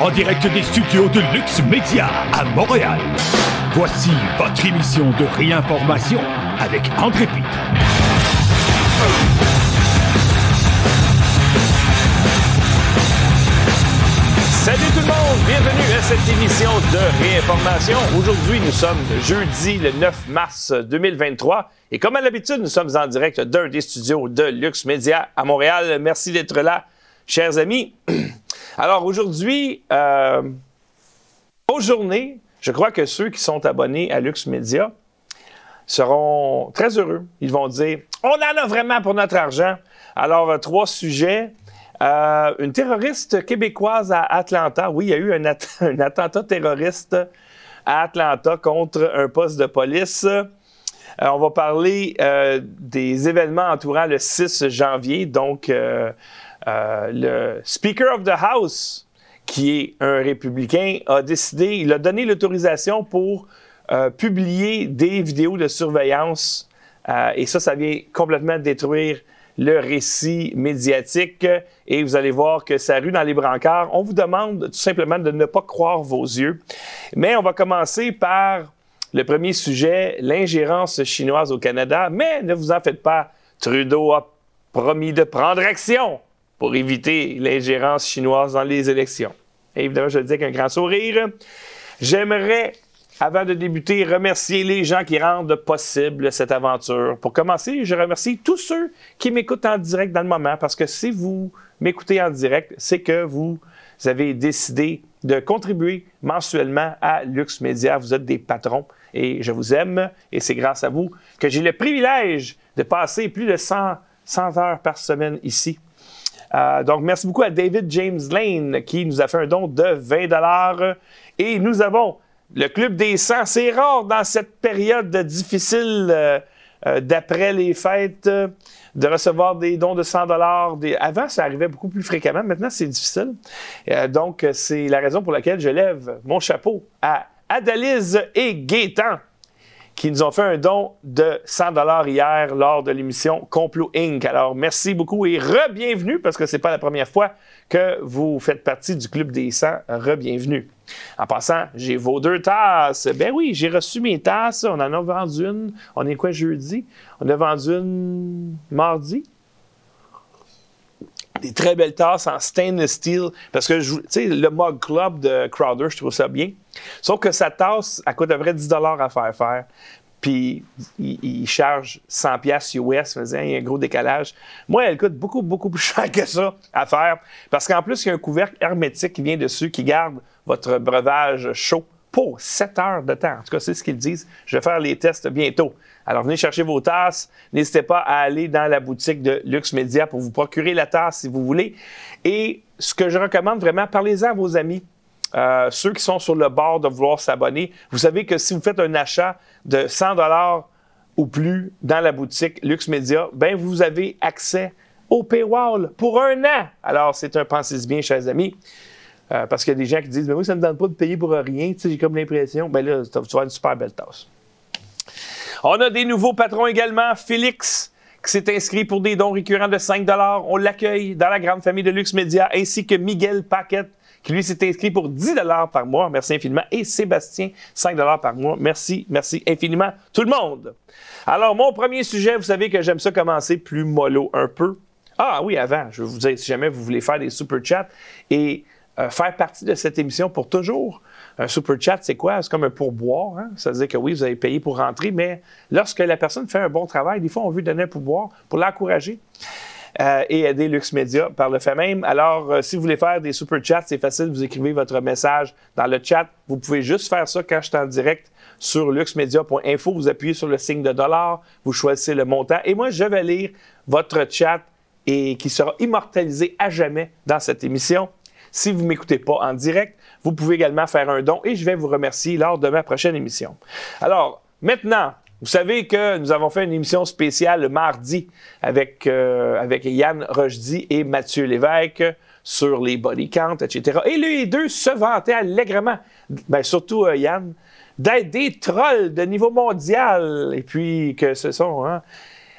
en direct des studios de Lux Media à Montréal. Voici votre émission de réinformation avec André Pitre. Salut tout le monde, bienvenue à cette émission de réinformation. Aujourd'hui, nous sommes jeudi le 9 mars 2023 et comme à l'habitude, nous sommes en direct d'un des studios de Lux Media à Montréal. Merci d'être là, chers amis. Alors aujourd'hui, euh, journée, je crois que ceux qui sont abonnés à Lux Media seront très heureux. Ils vont dire On en a vraiment pour notre argent. Alors, euh, trois sujets. Euh, une terroriste québécoise à Atlanta. Oui, il y a eu un, attentat terroriste à Atlanta contre un poste de police. Euh, on va parler des événements entourant le 6 janvier. Donc, le Speaker of the House, qui est un républicain, a décidé, il a donné l'autorisation pour publier des vidéos de surveillance. et ça, ça vient complètement détruire le récit médiatique et vous allez voir que ça rue dans les brancards. On vous demande tout simplement de ne pas croire vos yeux. Mais on va commencer par le premier sujet, l'ingérence chinoise au Canada. Mais ne vous en faites pas, Trudeau a promis de prendre action pour éviter l'ingérence chinoise dans les élections. évidemment, je le dis avec un grand sourire. J'aimerais avant de débuter, remercier les gens qui rendent possible cette aventure. Pour commencer, je remercie tous ceux qui m'écoutent en direct dans le moment, parce que si vous m'écoutez en direct, c'est que vous avez décidé de contribuer mensuellement à Lux Media. Vous êtes des patrons et je vous aime et c'est grâce à vous que j'ai le privilège de passer plus de 100, 100 heures par semaine ici. Euh, donc, merci beaucoup à David James Lane qui nous a fait un don de 20 et nous avons le Club des 100, c'est rare dans cette période difficile euh, euh, d'après les fêtes de recevoir des dons de 100 dollars. Avant, ça arrivait beaucoup plus fréquemment. Maintenant, c'est difficile. donc, c'est la raison pour laquelle je lève mon chapeau à Adalise et Gaétan qui nous ont fait un don de 100 dollars hier lors de l'émission Complot Inc. Alors, merci beaucoup et re-bienvenue parce que c'est pas la première fois que vous faites partie du Club des 100. Re-bienvenue. En passant, j'ai vos deux tasses. Ben oui, j'ai reçu mes tasses. On en a vendu une. On est quoi jeudi? On a vendu une mardi. Des très belles tasses en stainless steel. Parce que, tu sais, le Mug Club de Crowder, je trouve ça bien. Sauf que sa tasse, elle coûte à vrai 10 à faire faire puis il, charge 100 pièces US, il y a un gros décalage. Moi, elle coûte beaucoup, beaucoup plus cher que ça à faire, parce qu'en plus, il y a un couvercle hermétique qui vient dessus, qui garde votre breuvage chaud pour 7 heures de temps. En tout cas, c'est ce qu'ils disent. Je vais faire les tests bientôt. Alors, venez chercher vos tasses. N'hésitez pas à aller dans la boutique de Lux Media pour vous procurer la tasse si vous voulez. Et ce que je recommande vraiment, parlez-en à vos amis. Euh, ceux qui sont sur le bord de vouloir s'abonner, vous savez que si vous faites un achat de 100 dollars ou plus dans la boutique Lux Media, ben vous avez accès au paywall pour un an. Alors, c'est un pensez bien, chers amis. Euh, parce qu'il y a des gens qui disent, mais oui, ça ne me donne pas de payer pour rien. Tu j'ai comme l'impression. Ben là, tu vas avoir une super belle tasse. On a des nouveaux patrons également. Félix, qui s'est inscrit pour des dons récurrents de 5 On l'accueille dans la grande famille de Lux Media, ainsi que Miguel Paquette, qui lui s'est inscrit pour 10 par mois. Merci infiniment. Et Sébastien, 5 par mois. Merci, merci infiniment, tout le monde. Alors, mon premier sujet, vous savez que j'aime ça commencer plus mollo un peu. Ah oui, avant, je vous dire, si jamais vous voulez faire des super chats et euh, faire partie de cette émission pour toujours, un super chat, c'est quoi? C'est comme un pourboire. Hein? Ça veut dire que oui, vous avez payé pour rentrer, mais lorsque la personne fait un bon travail, des fois, on veut donner un pourboire pour l'encourager. Euh, et aider Lux Media par le fait même. Alors, euh, si vous voulez faire des super chats, c'est facile, vous écrivez votre message dans le chat. Vous pouvez juste faire ça quand je suis en direct sur luxmedia.info. Vous appuyez sur le signe de dollar, vous choisissez le montant et moi, je vais lire votre chat et qui sera immortalisé à jamais dans cette émission. Si vous ne m'écoutez pas en direct, vous pouvez également faire un don et je vais vous remercier lors de ma prochaine émission. Alors, maintenant, vous savez que nous avons fait une émission spéciale le mardi avec, euh, avec Yann Rochdy et Mathieu Lévesque sur les body counts, etc. Et les deux se vantaient allègrement, ben, surtout euh, Yann, d'être des trolls de niveau mondial. Et puis que ce sont... Hein,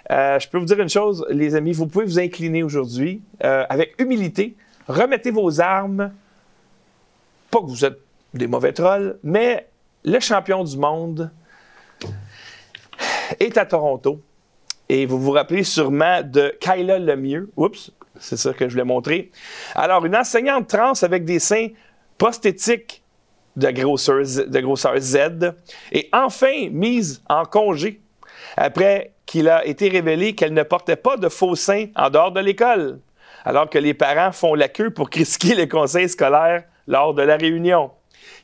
euh, je peux vous dire une chose, les amis, vous pouvez vous incliner aujourd'hui avec humilité, remettez vos armes pas que vous êtes des mauvais trolls, mais le champion du monde est à Toronto. Et vous vous rappelez sûrement de Kyla Lemieux. Oups, c'est ça que je voulais montrer. Alors, une enseignante trans avec des seins prosthétiques de grosseur, Z, est enfin mise en congé après qu'il a été révélé qu'elle ne portait pas de faux seins en dehors de l'école, alors que les parents font la queue pour critiquer le conseil scolaire lors de la réunion.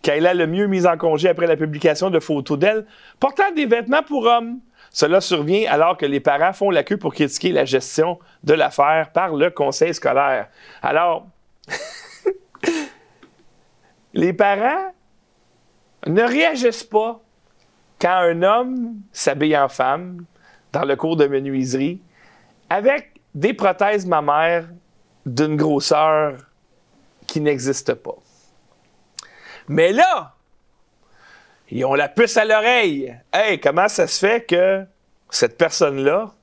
Kayla le mieux mise en congé après la publication de photos d'elle portant des vêtements pour hommes. Cela survient alors que les parents font la queue pour critiquer la gestion de l'affaire par le conseil scolaire. Alors, les parents ne réagissent pas quand un homme s'habille en femme dans le cours de menuiserie avec des prothèses mammaires d'une grosseur qui n'existe pas. Mais là, ils ont la puce à l'oreille. Hey, comment ça se fait que cette personne-là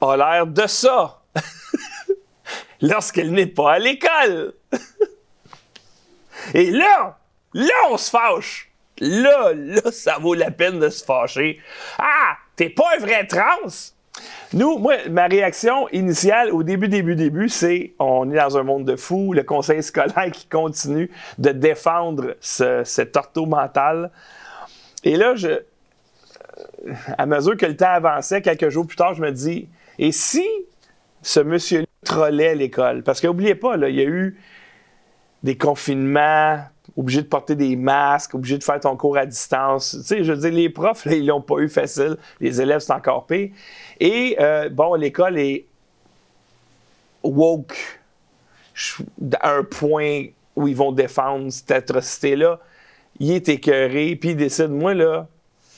a l'air de ça? Lorsqu'elle n'est pas à l'école? Et là, là, on se fâche. Là, là, ça vaut la peine de se fâcher. Ah, t'es pas un vrai trans? Nous, moi, ma réaction initiale au début, début, début, c'est on est dans un monde de fous, le conseil scolaire qui continue de défendre ce, cet ortho mental. Et là, je, à mesure que le temps avançait, quelques jours plus tard, je me dis, et si ce monsieur-là trollait l'école? Parce qu'oubliez pas, il y a eu des confinements, obligé de porter des masques, obligé de faire ton cours à distance. Tu sais, je veux dire, les profs, là, ils l'ont pas eu facile. Les élèves, c'est encore pire. Et, euh, bon, l'école est woke à un point où ils vont défendre cette atrocité-là. Il est écœuré, puis il décide, moi, là,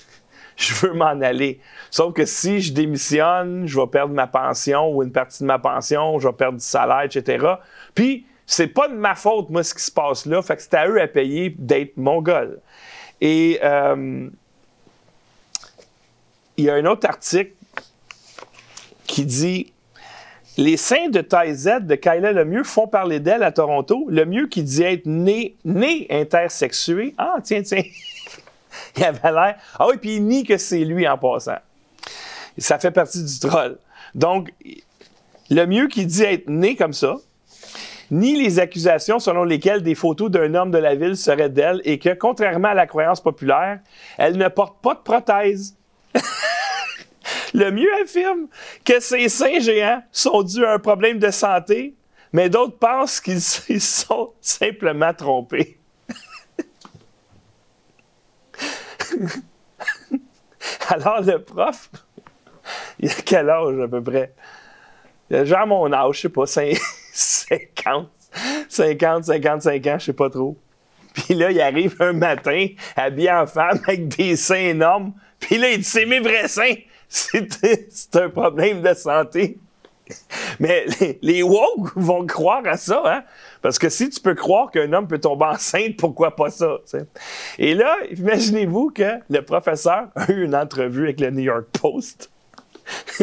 je veux m'en aller. Sauf que si je démissionne, je vais perdre ma pension ou une partie de ma pension, je vais perdre du salaire, etc. Puis, c'est pas de ma faute, moi, ce qui se passe là. Fait que c'est à eux à payer d'être mongol. Et euh, il y a un autre article qui dit Les seins de taille Z de Kyla Lemieux font parler d'elle à Toronto. Le mieux qui dit être né, né intersexué. Ah, tiens, tiens. il avait l'air. Ah oui, puis il nie que c'est lui en passant. Ça fait partie du troll. Donc, le mieux qui dit être né comme ça, ni les accusations selon lesquelles des photos d'un homme de la ville seraient d'elle et que, contrairement à la croyance populaire, elle ne porte pas de prothèse. Le mieux affirme que ces seins géants sont dus à un problème de santé, mais d'autres pensent qu'ils sont simplement trompés. Alors le prof, il a quel âge à peu près? Genre mon âge, je sais pas, 50, 50, 55 ans, je sais pas trop. Puis là, il arrive un matin, habillé en femme, avec des seins énormes. Puis là, il dit, c'est mes vrais seins. C'est un problème de santé. Mais les, les woke vont croire à ça, hein? Parce que si tu peux croire qu'un homme peut tomber enceinte, pourquoi pas ça? Et là, imaginez-vous que le professeur a eu une entrevue avec le New York Post.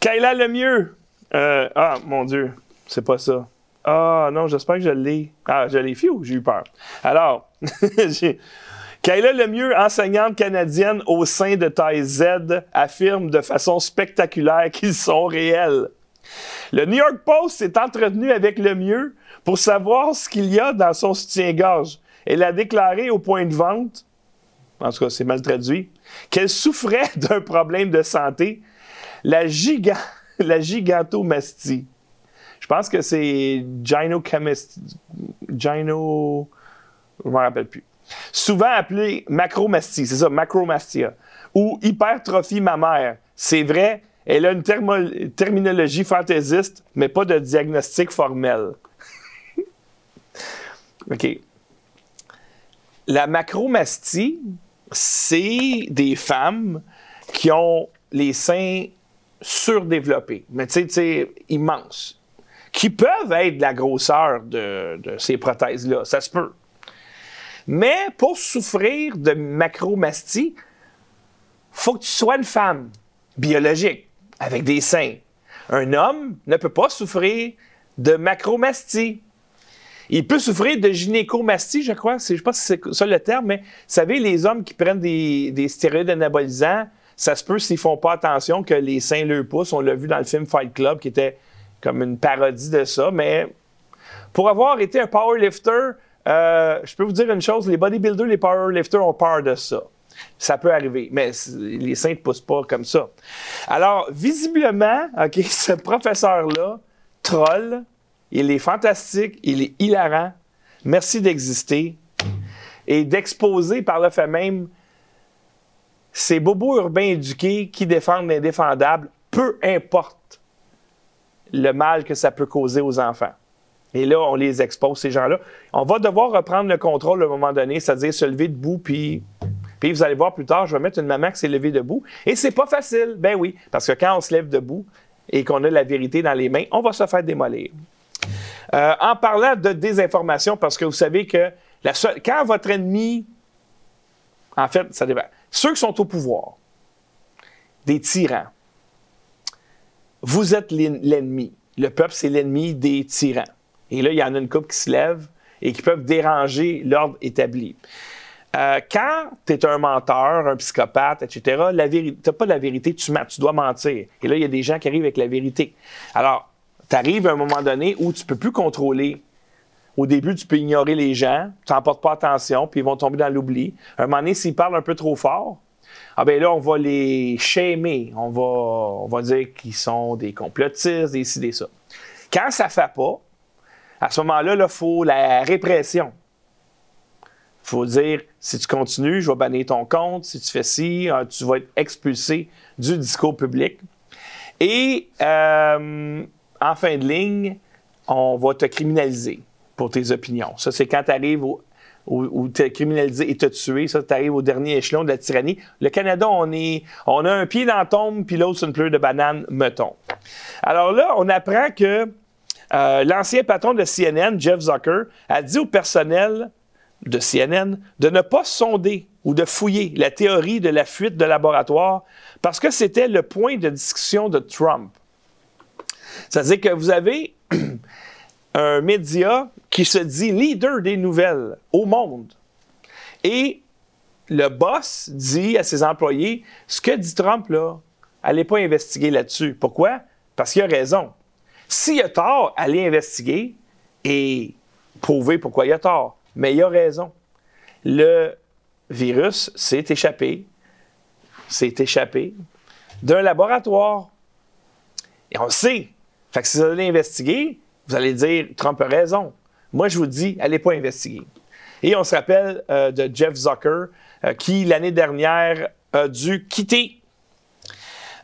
Kayla Lemieux. Euh, ah, mon Dieu, c'est pas ça. Ah, non, j'espère que je l'ai. Ah, je l'ai, fiou, j'ai eu peur? Alors, Kayla Lemieux, enseignante canadienne au sein de taille Z, affirme de façon spectaculaire qu'ils sont réels. Le New York Post s'est entretenu avec Lemieux pour savoir ce qu'il y a dans son soutien-gorge. Elle a déclaré au point de vente, en tout cas c'est mal traduit, qu'elle souffrait d'un problème de santé, la, giga, la gigantomastie. Je pense que c'est gynocamastie. Gyno. Je m'en rappelle plus souvent appelée macromastie, c'est ça, macromastia, ou hypertrophie mammaire. C'est vrai, elle a une terminologie fantaisiste, mais pas de diagnostic formel. OK. La macromastie, c'est des femmes qui ont les seins surdéveloppés, mais tu sais, immenses, qui peuvent être de la grosseur de ces prothèses-là. Ça se peut. Mais pour souffrir de macromastie, faut que tu sois une femme biologique avec des seins. Un homme ne peut pas souffrir de macromastie. Il peut souffrir de gynécomastie, je crois. Je ne sais pas si c'est ça le terme, mais vous savez, les hommes qui prennent des, des stéroïdes anabolisants, ça se peut, s'ils font pas attention, que les seins le poussent. On l'a vu dans le film Fight Club, qui était comme une parodie de ça. Mais pour avoir été un powerlifter, euh, je peux vous dire une chose, les bodybuilders, les powerlifters ont peur de ça. Ça peut arriver, mais les seins ne poussent pas comme ça. Alors, visiblement, OK, ce professeur-là, troll, il est fantastique, il est hilarant. Merci d'exister et d'exposer par le fait même ces bobos urbains éduqués qui défendent l'indéfendable, peu importe le mal que ça peut causer aux enfants. Et là, on les expose, ces gens-là. On va devoir reprendre le contrôle à un moment donné, c'est-à-dire se lever debout, puis, puis vous allez voir plus tard, je vais mettre une maman qui s'est levée debout. Et c'est pas facile, ben oui, parce que quand on se lève debout et qu'on a la vérité dans les mains, on va se faire démolir. Euh, en parlant de désinformation, parce que vous savez que la quand votre ennemi, en fait, ça dépend. Ceux qui sont au pouvoir, des tyrans, vous êtes l'ennemi. Le peuple, c'est l'ennemi des tyrans. Et là, il y en a une couple qui se lève et qui peuvent déranger l'ordre établi. Euh, quand tu es un menteur, un psychopathe, etc., tu n'as pas la vérité, tu tu dois mentir. Et là, il y a des gens qui arrivent avec la vérité. Alors, tu arrives à un moment donné où tu ne peux plus contrôler. Au début, tu peux ignorer les gens, tu n'en portes pas attention, puis ils vont tomber dans l'oubli. À un moment donné, s'ils parlent un peu trop fort, ah ben là, on va les shamer. On va, on va dire qu'ils sont des complotistes, des ci, des ça. Quand ça ne fait pas, à ce moment-là, il faut la répression. Il faut dire, si tu continues, je vais bannir ton compte. Si tu fais ci, euh, tu vas être expulsé du discours public. Et euh, en fin de ligne, on va te criminaliser pour tes opinions. Ça, c'est quand tu arrives où, tu es criminalisé et te tuer. Ça, tu arrives au dernier échelon de la tyrannie. Le Canada, on, est, on a un pied dans la tombe, puis l'autre, c'est une pleure de banane, mettons. Alors là, on apprend que euh, l'ancien patron de CNN, Jeff Zucker, a dit au personnel de CNN de ne pas sonder ou de fouiller la théorie de la fuite de laboratoire parce que c'était le point de discussion de Trump. C'est-à-dire que vous avez un média qui se dit leader des nouvelles au monde. Et le boss dit à ses employés, ce que dit Trump, là, allez pas investiguer là-dessus. Pourquoi? Parce qu'il a raison. S'il a tort, allez investiguer et prouver pourquoi il a tort. Mais il a raison. Le virus s'est échappé, s'est échappé d'un laboratoire. Et on le sait. Fait que si vous allez investiguer, vous allez dire Trump a raison. Moi, je vous dis, allez pas investiguer. Et on se rappelle euh, de Jeff Zucker, euh, qui l'année dernière a dû quitter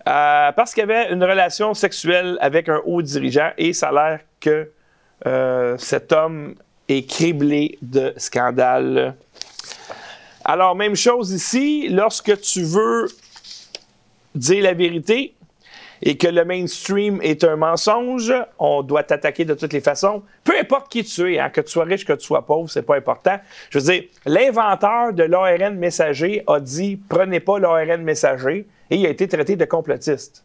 euh, parce qu'il avait une relation sexuelle avec un haut dirigeant et ça a l'air que cet homme est criblé de scandales. Alors, même chose ici, lorsque tu veux dire la vérité et que le mainstream est un mensonge, on doit t'attaquer de toutes les façons. Peu importe qui tu es, hein, que tu sois riche, que tu sois pauvre, c'est pas important. Je veux dire, l'inventeur de l'ARN messager a dit prenez pas l'ARN messager et il a été traité de complotiste.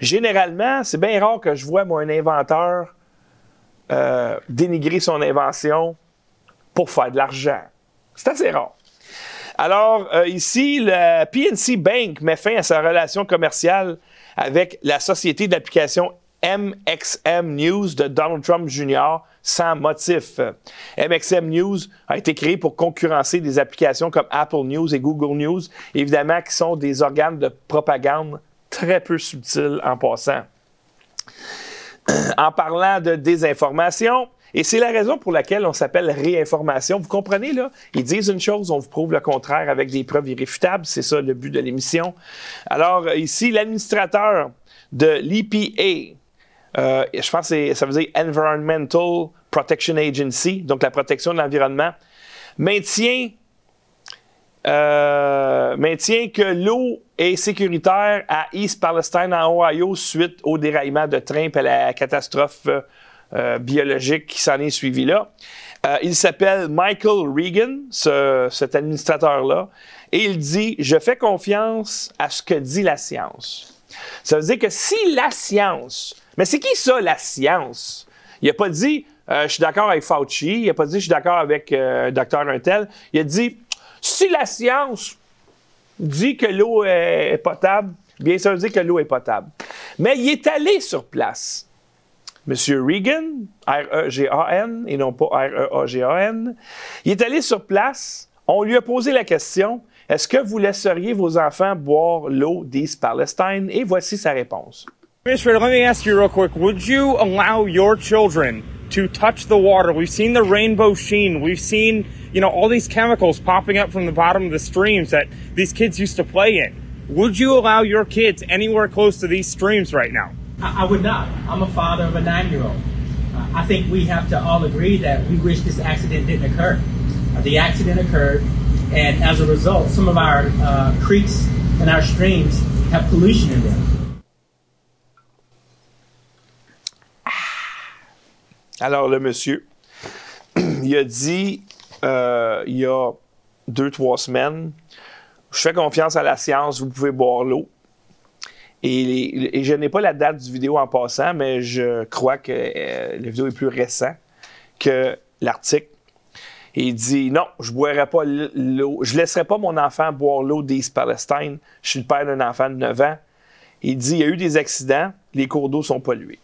Généralement, c'est bien rare que je vois, moi, un inventeur euh, dénigrer son invention pour faire de l'argent. C'est assez rare. Alors, euh, ici, le PNC Bank met fin à sa relation commerciale avec la société d'application MXM News de Donald Trump Jr. sans motif. MXM News a été créé pour concurrencer des applications comme Apple News et Google News, évidemment qui sont des organes de propagande très peu subtils en passant. En parlant de désinformation, et c'est la raison pour laquelle on s'appelle réinformation. Vous comprenez, là? Ils disent une chose, on vous prouve le contraire avec des preuves irréfutables. C'est ça le but de l'émission. Alors, ici, l'administrateur de l'EPA, euh, je pense que ça veut dire Environmental Protection Agency, donc la protection de l'environnement, maintient, euh, maintient que l'eau est sécuritaire à East Palestine, en Ohio, suite au déraillement de train et à la catastrophe euh, biologique qui s'en est suivie là. il s'appelle Michael Regan, cet administrateur-là, et il dit Je fais confiance à ce que dit la science. Ça veut dire que si la science mais c'est qui ça, la science? Il n'a pas dit euh, je suis d'accord avec Fauci. Il n'a pas dit je suis d'accord avec euh, Dr. Untel. Il a dit si la science dit que l'eau est potable, bien sûr, dit que l'eau est potable. Mais il est allé sur place. Monsieur Reagan, R-E-G-A-N, et non pas R-E-A-G-A-N, il est allé sur place. On lui a posé la question est-ce que vous laisseriez vos enfants boire l'eau d'East Palestine? Et voici sa réponse. Mr. let me ask you real quick. Would you allow your children to touch the water? We've seen the rainbow sheen. We've seen, you know, all these chemicals popping up from the bottom of the streams that these kids used to play in. Would you allow your kids anywhere close to these streams right now? I, I would not. I'm a father of a nine year old. I think we have to all agree that we wish this accident didn't occur. Uh, the accident occurred, and as a result, some of our uh, creeks and our streams have pollution in them. Alors, le monsieur, il a dit, euh, il y a deux, trois semaines, je fais confiance à la science, vous pouvez boire l'eau. Et, je n'ai pas la date du vidéo en passant, mais je crois que euh, la vidéo est plus récente que l'article. il dit non, je boirai pas l'eau, je laisserai pas mon enfant boire l'eau d'East Palestine. Je suis le père d'un enfant de 9 ans. Il dit il y a eu des accidents, les cours d'eau sont pollués.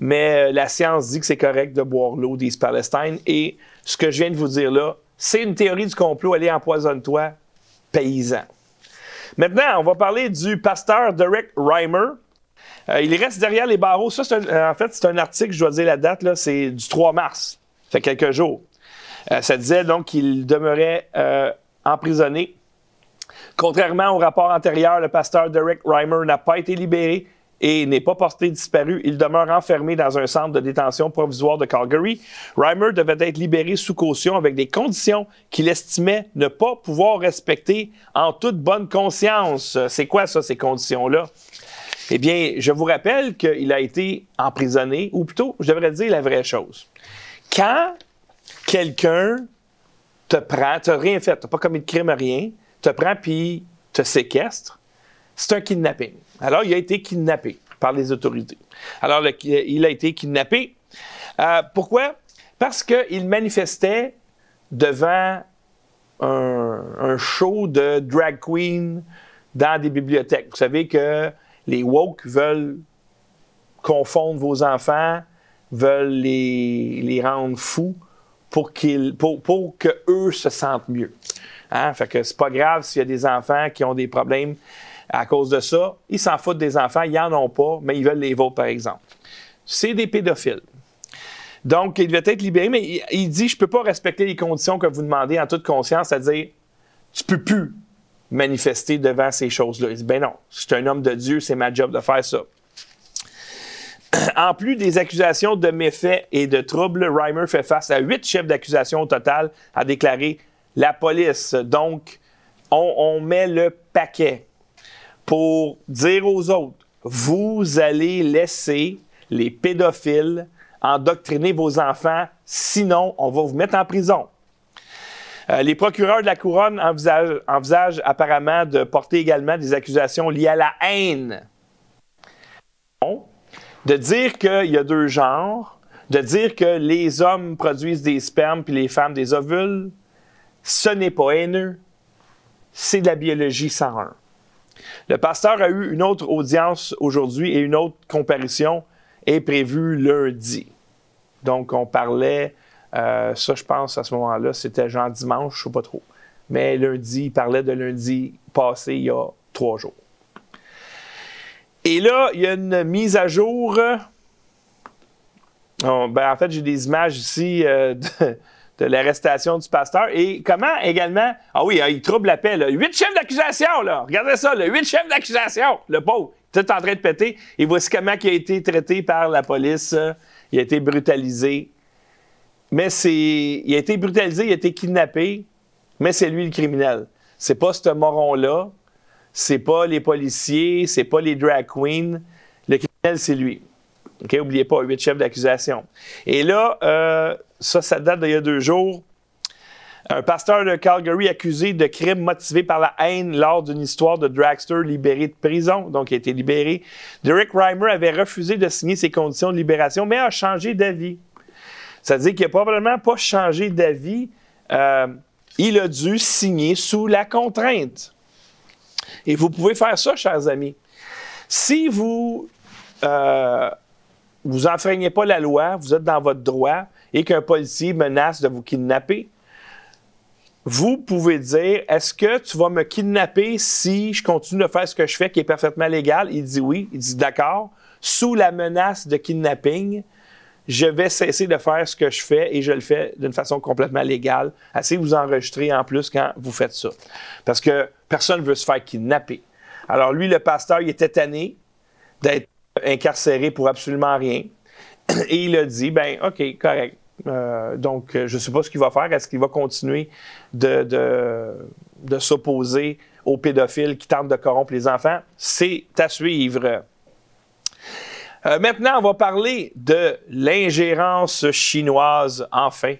Mais euh, la science dit que c'est correct de boire l'eau d'East Palestine. Et ce que je viens de vous dire là, c'est une théorie du complot. Allez, empoisonne-toi, paysan. Maintenant, on va parler du pasteur Derek Reimer. Euh, il reste derrière les barreaux. Ça, en fait, c'est un article, je dois dire la date, c'est du 3 mars. Ça fait quelques jours. Euh, ça disait donc qu'il demeurait emprisonné. Contrairement au rapport antérieur, le pasteur Derek Reimer n'a pas été libéré et n'est pas porté disparu. Il demeure enfermé dans un centre de détention provisoire de Calgary. Reimer devait être libéré sous caution avec des conditions qu'il estimait ne pas pouvoir respecter en toute bonne conscience. C'est quoi ça, ces conditions-là? Eh bien, je vous rappelle qu'il a été emprisonné, ou plutôt, je devrais dire la vraie chose. Quand quelqu'un te prend, tu n'as rien fait, tu n'as pas commis de crime, rien, te prend puis te séquestre, c'est un kidnapping. Alors, il a été kidnappé par les autorités. Alors, il a été kidnappé. Euh, pourquoi? Parce qu'il manifestait devant un, show de drag queen dans des bibliothèques. Vous savez que les woke veulent confondre vos enfants, veulent les, rendre fous pour, qu'ils, que se sentent mieux. Hein? Fait que c'est pas grave s'il y a des enfants qui ont des problèmes à cause de ça, ils s'en foutent des enfants, ils n'en ont pas, mais ils veulent les vôtres, par exemple. C'est des pédophiles. Donc, il devait être libéré, mais il, dit Je ne peux pas respecter les conditions que vous demandez en toute conscience, c'est-à-dire, tu ne peux plus manifester devant ces choses-là. Il dit Ben non, je suis un homme de Dieu, c'est ma job de faire ça. En plus des accusations de méfaits et de troubles, Reimer fait face à huit chefs d'accusation au total, a déclaré la police. Donc, on met le paquet pour dire aux autres, vous allez laisser les pédophiles endoctriner vos enfants, sinon on va vous mettre en prison. Euh, les procureurs de la couronne envisagent, apparemment de porter également des accusations liées à la haine. De dire qu'il y a deux genres, de dire que les hommes produisent des spermes puis les femmes des ovules, ce n'est pas haineux, c'est de la biologie 101. Le pasteur a eu une autre audience aujourd'hui et une autre comparution est prévue lundi. Donc, on parlait, euh, ça, je pense, à ce moment-là, c'était genre dimanche, je ne sais pas trop. Mais lundi, il parlait de lundi passé, il y a trois jours. Et là, il y a une mise à jour. Ben, en fait, j'ai des images ici euh, de, de l'arrestation du pasteur. Et comment également. Ah oui, hein, il trouble la paix. Là. Huit chefs d'accusation, là. Regardez ça, là. Huit chefs d'accusation. Le pauvre. Tout en train de péter. Et voici comment il a été traité par la police. Il a été brutalisé. Mais c'est. Il a été brutalisé, il a été kidnappé. Mais c'est lui le criminel. C'est pas ce moron-là. C'est pas les policiers. C'est pas les drag queens. Le criminel, c'est lui. OK, oubliez pas, huit chefs d'accusation. Et là, euh, ça, ça date d'il y a deux jours. Un pasteur de Calgary accusé de crimes motivés par la haine lors d'une histoire de dragster libéré de prison, donc il a été libéré. Derek Reimer avait refusé de signer ses conditions de libération, mais a changé d'avis. Ça veut dire qu'il n'a probablement pas changé d'avis. Euh, il a dû signer sous la contrainte. Et vous pouvez faire ça, chers amis. Si vous euh, vous enfreignez pas la loi, vous êtes dans votre droit et qu'un policier menace de vous kidnapper, vous pouvez dire Est-ce que tu vas me kidnapper si je continue de faire ce que je fais qui est parfaitement légal? Il dit oui. Il dit D'accord. Sous la menace de kidnapping, je vais cesser de faire ce que je fais et je le fais d'une façon complètement légale. Assez vous enregistrer en plus quand vous faites ça. Parce que personne ne veut se faire kidnapper. Alors lui, le pasteur, il était tanné d'être incarcéré pour absolument rien. Et il a dit, ben OK, correct. Euh, donc, je ne sais pas ce qu'il va faire. Est-ce qu'il va continuer de, de, s'opposer aux pédophiles qui tentent de corrompre les enfants? C'est à suivre. Euh, maintenant, on va parler de l'ingérence chinoise, enfin.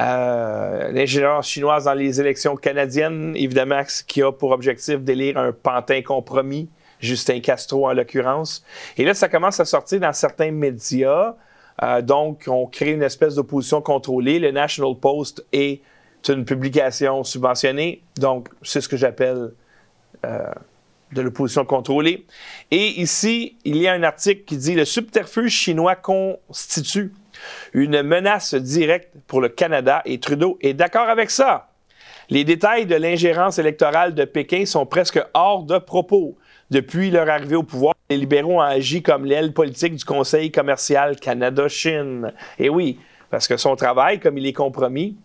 Euh, l'ingérence chinoise dans les élections canadiennes, évidemment, qui a pour objectif d'élire un pantin compromis, Justin Castro en l'occurrence. Et là, ça commence à sortir dans certains médias. Euh, donc, on crée une espèce d'opposition contrôlée. Le National Post est une publication subventionnée. Donc, c'est ce que j'appelle euh, de l'opposition contrôlée. Et ici, il y a un article qui dit le subterfuge chinois constitue une menace directe pour le Canada et Trudeau est d'accord avec ça. Les détails de l'ingérence électorale de Pékin sont presque hors de propos. Depuis leur arrivée au pouvoir, les libéraux ont agi comme l'aile politique du Conseil commercial Canada-Chine. Et oui, parce que son travail, comme il est compromis,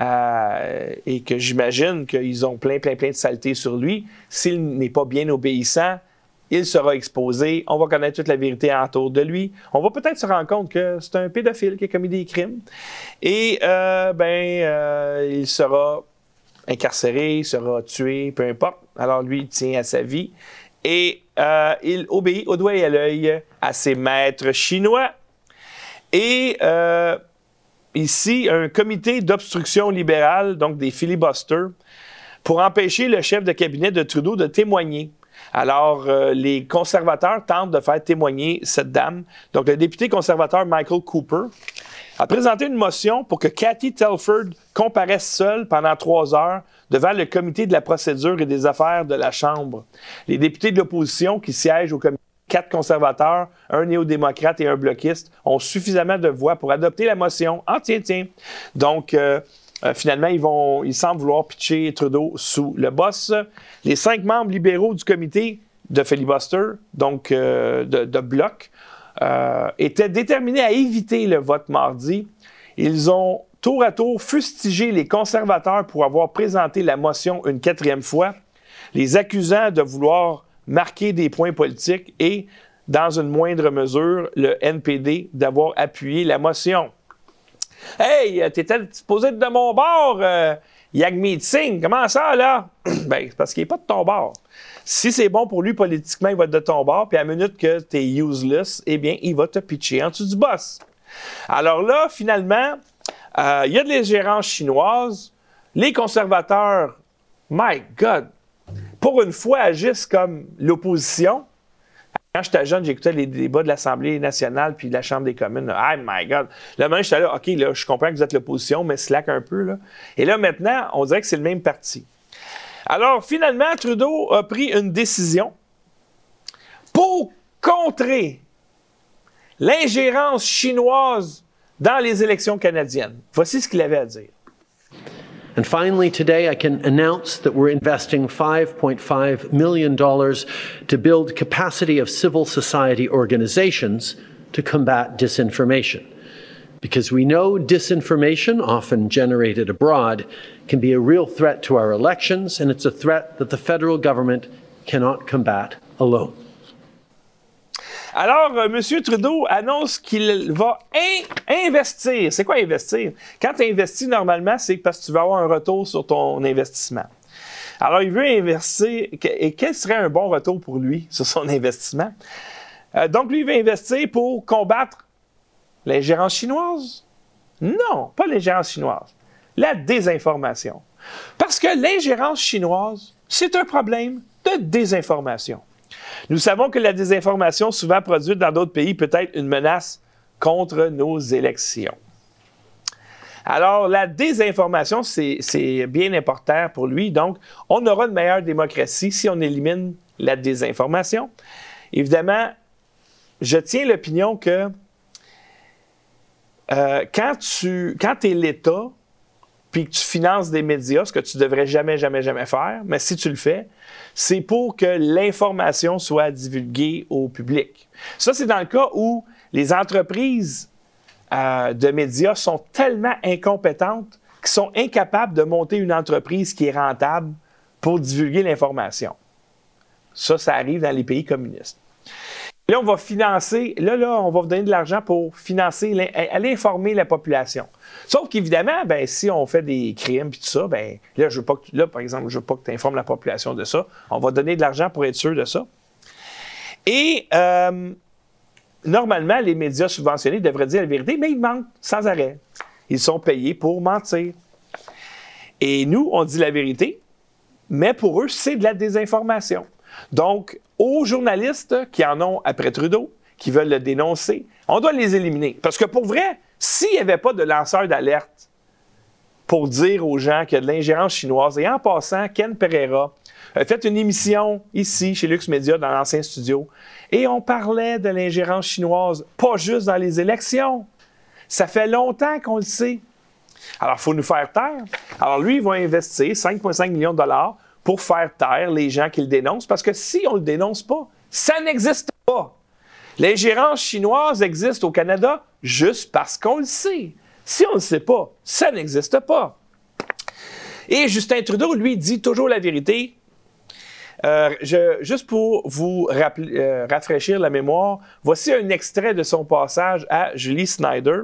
euh, et que j'imagine qu'ils ont plein, plein, plein de saletés sur lui, s'il n'est pas bien obéissant, il sera exposé, on va connaître toute la vérité autour de lui. On va peut-être se rendre compte que c'est un pédophile qui a commis des crimes. Et, euh, ben, euh, il sera incarcéré, il sera tué, peu importe. Alors, lui, il tient à sa vie. Et euh, il obéit au doigt et à l'œil à ses maîtres chinois. Et ici, un comité d'obstruction libérale, donc des filibusters, pour empêcher le chef de cabinet de Trudeau de témoigner. Alors, euh, les conservateurs tentent de faire témoigner cette dame. Donc, le député conservateur Michael Cooper a présenté une motion pour que Cathy Telford comparaisse seule pendant trois heures devant le comité de la procédure et des affaires de la Chambre. Les députés de l'opposition qui siègent au comité quatre conservateurs, un néo-démocrate et un bloquiste ont suffisamment de voix pour adopter la motion. Ah, tiens, tiens. Donc, euh, euh, finalement, ils, vont, ils semblent vouloir pitcher Trudeau sous le boss. Les cinq membres libéraux du comité de filibuster, donc euh, de, bloc, euh, étaient déterminés à éviter le vote mardi. Ils ont tour à tour fustigé les conservateurs pour avoir présenté la motion une quatrième fois, les accusant de vouloir marquer des points politiques et, dans une moindre mesure, le NPD d'avoir appuyé la motion. Hey, t'étais supposé être de mon bord, euh, Yagmeet Singh. Comment ça, là? ben, parce qu'il n'est pas de ton bord. Si c'est bon pour lui politiquement, il va être de ton bord, puis à la minute que tu es useless, eh bien, il va te pitcher en dessous du boss. Alors là, finalement, euh, il y a de l'ingérence chinoise. Les conservateurs, my God, pour une fois, agissent comme l'opposition. Quand j'étais jeune, j'écoutais les débats de l'Assemblée nationale puis de la Chambre des communes. Oh my God! Là, maintenant, j'étais là, OK, là, je comprends que vous êtes l'opposition, mais slack un peu. Là. Et là, maintenant, on dirait que c'est le même parti. Alors, finalement, Trudeau a pris une décision pour contrer l'ingérence chinoise dans les élections canadiennes. Voici ce qu'il avait à dire. And finally, today I can announce that we're investing $5.5 million to build capacity of civil society organizations to combat disinformation. Because we know disinformation, often generated abroad, can be a real threat to our elections, and it's a threat that the federal government cannot combat alone. Alors, euh, M. Trudeau annonce qu'il va investir. C'est quoi investir? Quand tu investis, normalement, c'est parce que tu vas avoir un retour sur ton investissement. Alors, il veut investir. Et quel serait un bon retour pour lui sur son investissement? Euh, donc, lui, il veut investir pour combattre l'ingérence chinoise? Non, pas l'ingérence chinoise. la désinformation. Parce que l'ingérence chinoise, c'est un problème de désinformation. Nous savons que la désinformation, souvent produite dans d'autres pays, peut être une menace contre nos élections. Alors, la désinformation, c'est bien important pour lui. Donc, on aura une meilleure démocratie si on élimine la désinformation. Évidemment, je tiens l'opinion que euh, quand tu quand es l'État, puis que tu finances des médias, ce que tu devrais jamais, jamais, jamais faire, mais si tu le fais, c'est pour que l'information soit divulguée au public. Ça, c'est dans le cas où les entreprises euh, de médias sont tellement incompétentes qu'ils sont incapables de monter une entreprise qui est rentable pour divulguer l'information. Ça, ça arrive dans les pays communistes. Là, on va financer, là, là, on va vous donner de l'argent pour financer, aller informer la population. Sauf qu'évidemment, ben, si on fait des crimes et tout ça, ben, là, je veux pas que, là, par exemple, je veux pas que tu informes la population de ça. On va donner de l'argent pour être sûr de ça. Et euh, normalement, les médias subventionnés devraient dire la vérité, mais ils mentent sans arrêt. Ils sont payés pour mentir. Et nous, on dit la vérité, mais pour eux, c'est de la désinformation. Donc, aux journalistes qui en ont après Trudeau, qui veulent le dénoncer, on doit les éliminer. Parce que pour vrai, s'il n'y avait pas de lanceur d'alerte pour dire aux gens qu'il y a de l'ingérence chinoise, et en passant, Ken Pereira a fait une émission ici, chez Lux Media, dans l'ancien studio, et on parlait de l'ingérence chinoise, pas juste dans les élections. Ça fait longtemps qu'on le sait. Alors, il faut nous faire taire. Alors, lui, il va investir 5,5 millions de dollars pour faire taire les gens qui le dénoncent, parce que si on ne le dénonce pas, ça n'existe pas. L'ingérence chinoise existe au Canada juste parce qu'on le sait. Si on ne le sait pas, ça n'existe pas. Et Justin Trudeau, lui, dit toujours la vérité, euh, juste pour vous euh, rafraîchir la mémoire, voici un extrait de son passage à Julie Snyder,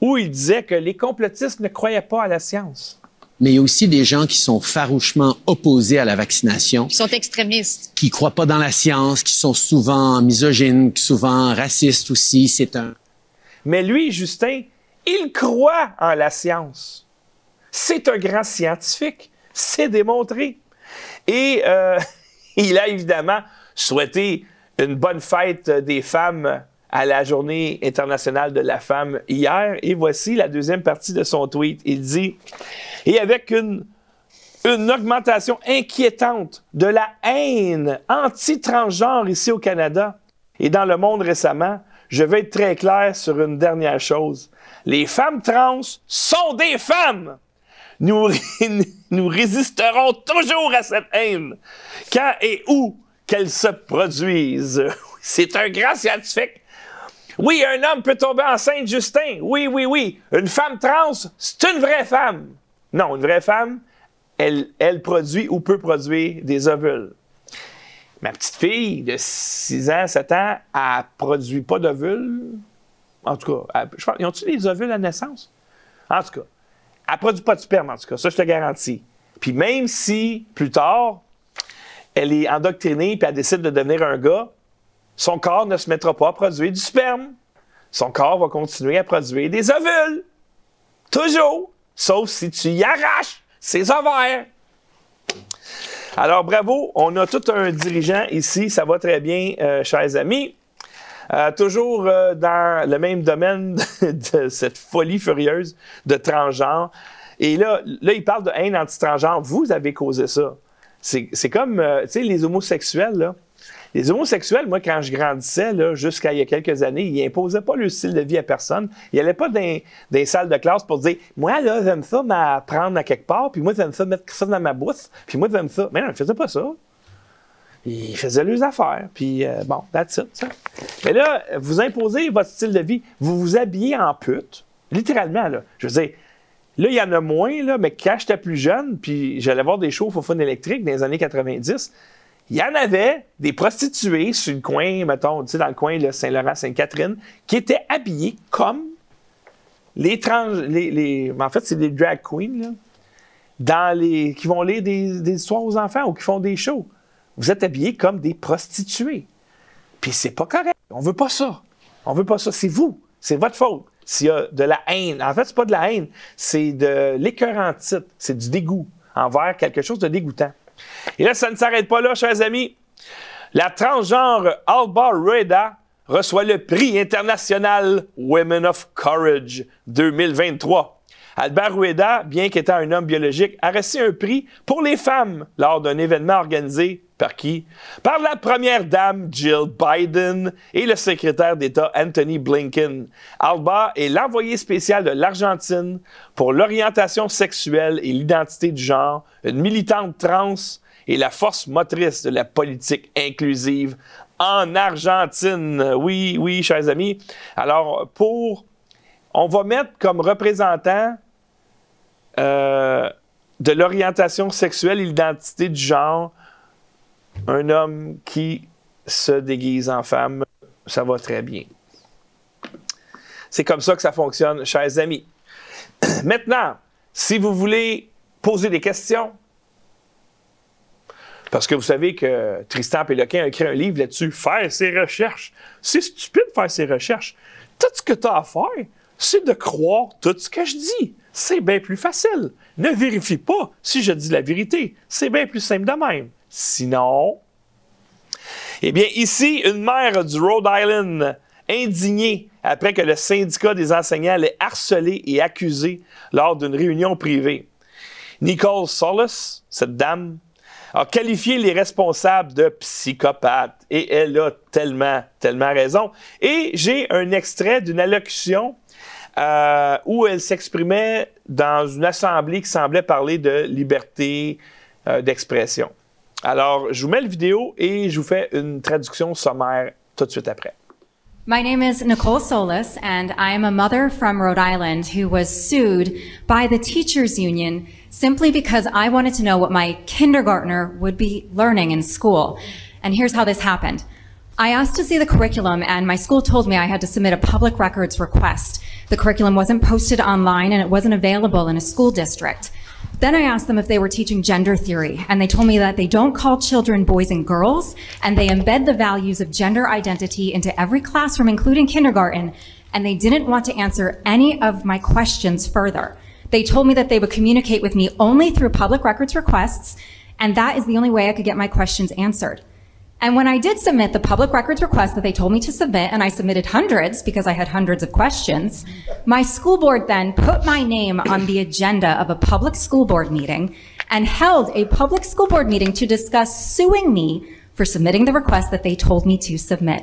où il disait que les complotistes ne croyaient pas à la science. Mais il y a aussi des gens qui sont farouchement opposés à la vaccination. Qui sont extrémistes. Qui croient pas dans la science, qui sont souvent misogynes, souvent racistes aussi. C'est un. Mais lui, Justin, il croit en la science. C'est un grand scientifique. C'est démontré. Et euh, Il a évidemment souhaité une bonne fête des femmes à la Journée internationale de la femme hier. Et voici la deuxième partie de son tweet. Il dit, et avec une, une augmentation inquiétante de la haine anti-transgenre ici au Canada et dans le monde récemment, je vais être très clair sur une dernière chose. Les femmes trans sont des femmes nous, nous résisterons toujours à cette haine, quand et où qu'elle se produise. C'est un grand scientifique. Oui, un homme peut tomber enceinte, Justin. Oui, oui, oui. Une femme trans, c'est une vraie femme. Non, une vraie femme, elle, produit ou peut produire des ovules. Ma petite fille de 6 ans, 7 ans, elle produit pas d'ovules. En tout cas, je pense, ils ont-ils des ovules à naissance? En tout cas, elle produit pas de sperme, en tout cas. Ça, je te garantis. Puis même si, plus tard, elle est endoctrinée puis elle décide de devenir un gars, son corps ne se mettra pas à produire du sperme. Son corps va continuer à produire des ovules. Toujours. Sauf si tu y arraches ses ovaires. Alors, bravo. On a tout un dirigeant ici. Ça va très bien, euh, chers amis. Euh, toujours euh, dans le même domaine de cette folie furieuse de transgenre. Et là, là, il parle de haine anti-transgenre. Vous avez causé ça. C'est comme, tu sais, les homosexuels, là. Les homosexuels, moi, quand je grandissais, jusqu'à il y a quelques années, ils n'imposaient pas le style de vie à personne. Ils n'allaient pas dans des salles de classe pour dire Moi, là, j'aime ça m'apprendre à quelque part, puis moi, j'aime ça mettre ça dans ma bouche, puis moi, j'aime ça. Mais non, ils ne faisaient pas ça. Ils faisaient leurs affaires. Puis euh, bon, that's it. Ça. Mais là, vous imposez votre style de vie. Vous vous habillez en pute. Littéralement, là. Je veux dire, là, il y en a moins, mais quand j'étais plus jeune, puis j'allais voir des shows au fun électrique dans les années 90, il y en avait des prostituées sur le coin, mettons, tu sais, dans le coin de Saint-Laurent-Sainte-Catherine, qui étaient habillées comme les trans. Les, en fait, c'est des drag queens, là, dans les, qui vont lire des, des histoires aux enfants ou qui font des shows vous êtes habillés comme des prostituées. Puis c'est pas correct. On veut pas ça. On veut pas ça. C'est vous. C'est votre faute. s'il y a de la haine. En fait, c'est pas de la haine, c'est de l'écœurantite, c'est du dégoût envers quelque chose de dégoûtant. Et là, ça ne s'arrête pas là, chers amis. La transgenre Alba Rueda reçoit le prix international Women of Courage 2023. Albert Rueda, bien qu'étant un homme biologique, a reçu un prix pour les femmes lors d'un événement organisé par qui? Par la première dame Jill Biden et le secrétaire d'État Anthony Blinken. Alba est l'envoyé spécial de l'Argentine pour l'orientation sexuelle et l'identité du genre, une militante trans et la force motrice de la politique inclusive en Argentine. Oui, oui, chers amis. Alors, pour... On va mettre comme représentant euh, de l'orientation sexuelle et l'identité du genre un homme qui se déguise en femme. Ça va très bien. C'est comme ça que ça fonctionne, chers amis. Maintenant, si vous voulez poser des questions, parce que vous savez que Tristan Péloquin a écrit un livre là-dessus, Faire ses recherches. C'est stupide de faire ses recherches. Tout ce que tu as à faire, c'est de croire tout ce que je dis. C'est bien plus facile. Ne vérifie pas si je dis la vérité. C'est bien plus simple de même. Sinon, eh bien, ici, une mère du Rhode Island indignée après que le syndicat des enseignants l'ait harcelé et accusé lors d'une réunion privée. Nicole Solis, cette dame, a qualifié les responsables de psychopathes. Et elle a tellement, tellement raison. Et j'ai un extrait d'une allocution euh, où elle s'exprimait dans une assemblée qui semblait parler de liberté euh, d'expression. Alors, je vous mets la vidéo et je vous fais une traduction sommaire tout de suite après. My name is Nicole Solis, and I am a mother from Rhode Island who was sued by the teachers union simply because I wanted to know what my kindergartner would be learning in school. And here's how this happened. I asked to see the curriculum and my school told me I had to submit a public records request. The curriculum wasn't posted online and it wasn't available in a school district. Then I asked them if they were teaching gender theory, and they told me that they don't call children boys and girls, and they embed the values of gender identity into every classroom, including kindergarten, and they didn't want to answer any of my questions further. They told me that they would communicate with me only through public records requests, and that is the only way I could get my questions answered. And when I did submit the public records request that they told me to submit, and I submitted hundreds because I had hundreds of questions, my school board then put my name on the agenda of a public school board meeting and held a public school board meeting to discuss suing me for submitting the request that they told me to submit.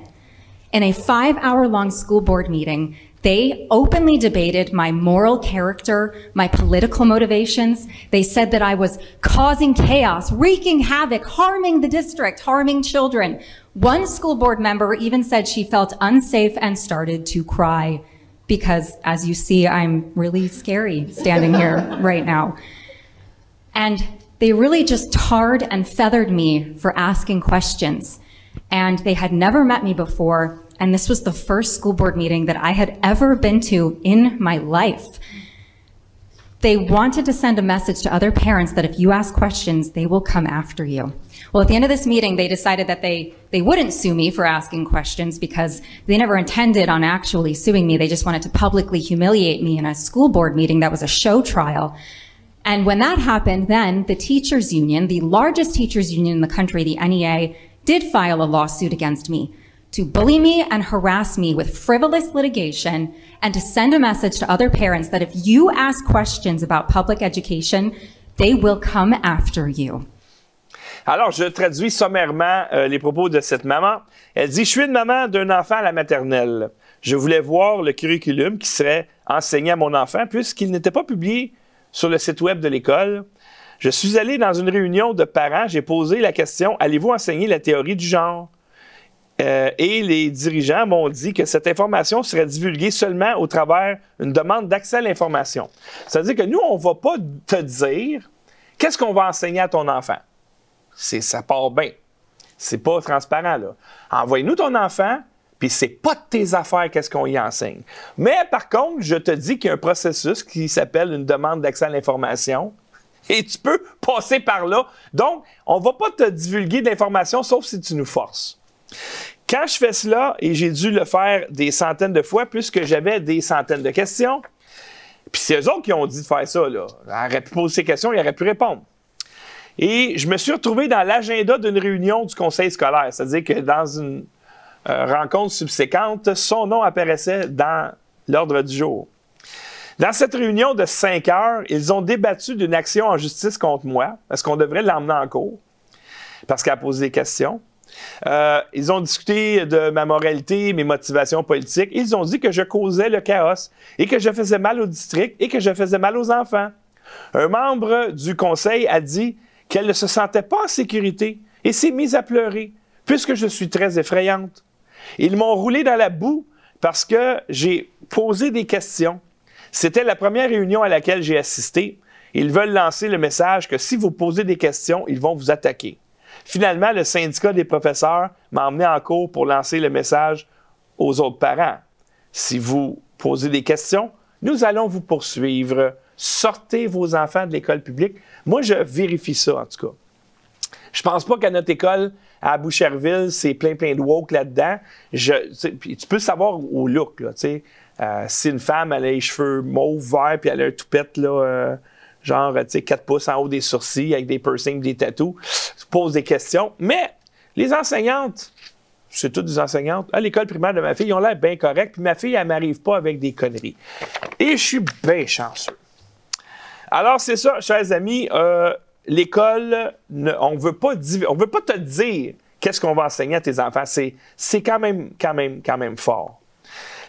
In a five hour long school board meeting, they openly debated my moral character, my political motivations. They said that I was causing chaos, wreaking havoc, harming the district, harming children. One school board member even said she felt unsafe and started to cry because as you see, I'm really scary standing here right now. And they really just tarred and feathered me for asking questions. And they had never met me before and this was the first school board meeting that I had ever been to in my life. They wanted to send a message to other parents that if you ask questions, they will come after you. Well, at the end of this meeting, they decided that they, they wouldn't sue me for asking questions because they never intended on actually suing me. They just wanted to publicly humiliate me in a school board meeting that was a show trial. And when that happened, then the teachers union, the largest teachers union in the country, the NEA, did file a lawsuit against me to bully me and harass me with frivolous litigation and to send a message to other parents that if you ask questions about public education, they will come after you. Alors, je traduis sommairement euh, les propos de cette maman. Elle dit, je suis une maman d'un enfant à la maternelle. Je voulais voir le curriculum qui serait enseigné à mon enfant puisqu'il n'était pas publié sur le site web de l'école. Je suis allé dans une réunion de parents, j'ai posé la question, allez-vous enseigner la théorie du genre? Euh, et les dirigeants m'ont dit que cette information serait divulguée seulement au travers d'une demande d'accès à l'information. C'est-à-dire que nous, on ne va pas te dire qu'est-ce qu'on va enseigner à ton enfant. C'est, ça part bien. C'est pas transparent, là. Envoie-nous ton enfant, puis c'est pas de tes affaires qu'est-ce qu'on y enseigne. Mais par contre, je te dis qu'il y a un processus qui s'appelle une demande d'accès à l'information. Et tu peux passer par là. Donc, on ne va pas te divulguer d'informations sauf si tu nous forces. Quand je fais cela, et j'ai dû le faire des centaines de fois, puisque j'avais des centaines de questions, puis c'est eux autres qui ont dit de faire ça, là. Ils auraient pu poser ces questions, ils auraient pu répondre. Et je me suis retrouvé dans l'agenda d'une réunion du conseil scolaire, c'est-à-dire que dans une euh, rencontre subséquente, son nom apparaissait dans l'ordre du jour. Dans cette réunion de cinq heures, ils ont débattu d'une action en justice contre moi. Est-ce qu'on devrait l'emmener en cours? Parce qu'elle a posé des questions. Euh, ils ont discuté de ma moralité, mes motivations politiques. Ils ont dit que je causais le chaos et que je faisais mal au district et que je faisais mal aux enfants. Un membre du conseil a dit qu'elle ne se sentait pas en sécurité et s'est mise à pleurer puisque je suis très effrayante. Ils m'ont roulé dans la boue parce que j'ai posé des questions. C'était la première réunion à laquelle j'ai assisté. Ils veulent lancer le message que si vous posez des questions, ils vont vous attaquer. Finalement, le syndicat des professeurs m'a emmené en cours pour lancer le message aux autres parents. Si vous posez des questions, nous allons vous poursuivre. Sortez vos enfants de l'école publique. Moi, je vérifie ça, en tout cas. Je pense pas qu'à notre école, à Boucherville, c'est plein, plein de woke là-dedans. tu peux savoir au look, là, euh, si une femme, elle a les cheveux mauve, vert, puis elle a un toupette, là, euh, genre, tu sais, 4 pouces en haut des sourcils avec des piercings, des tatous, se pose des questions. Mais les enseignantes, c'est toutes des enseignantes, à l'école primaire de ma fille, ils ont l'air bien corrects, puis ma fille, elle m'arrive pas avec des conneries. Et je suis bien chanceux. Alors, c'est ça, chers amis, euh, l'école, on on veut pas te dire qu'est-ce qu'on va enseigner à tes enfants. C'est, quand même, quand même, quand même fort.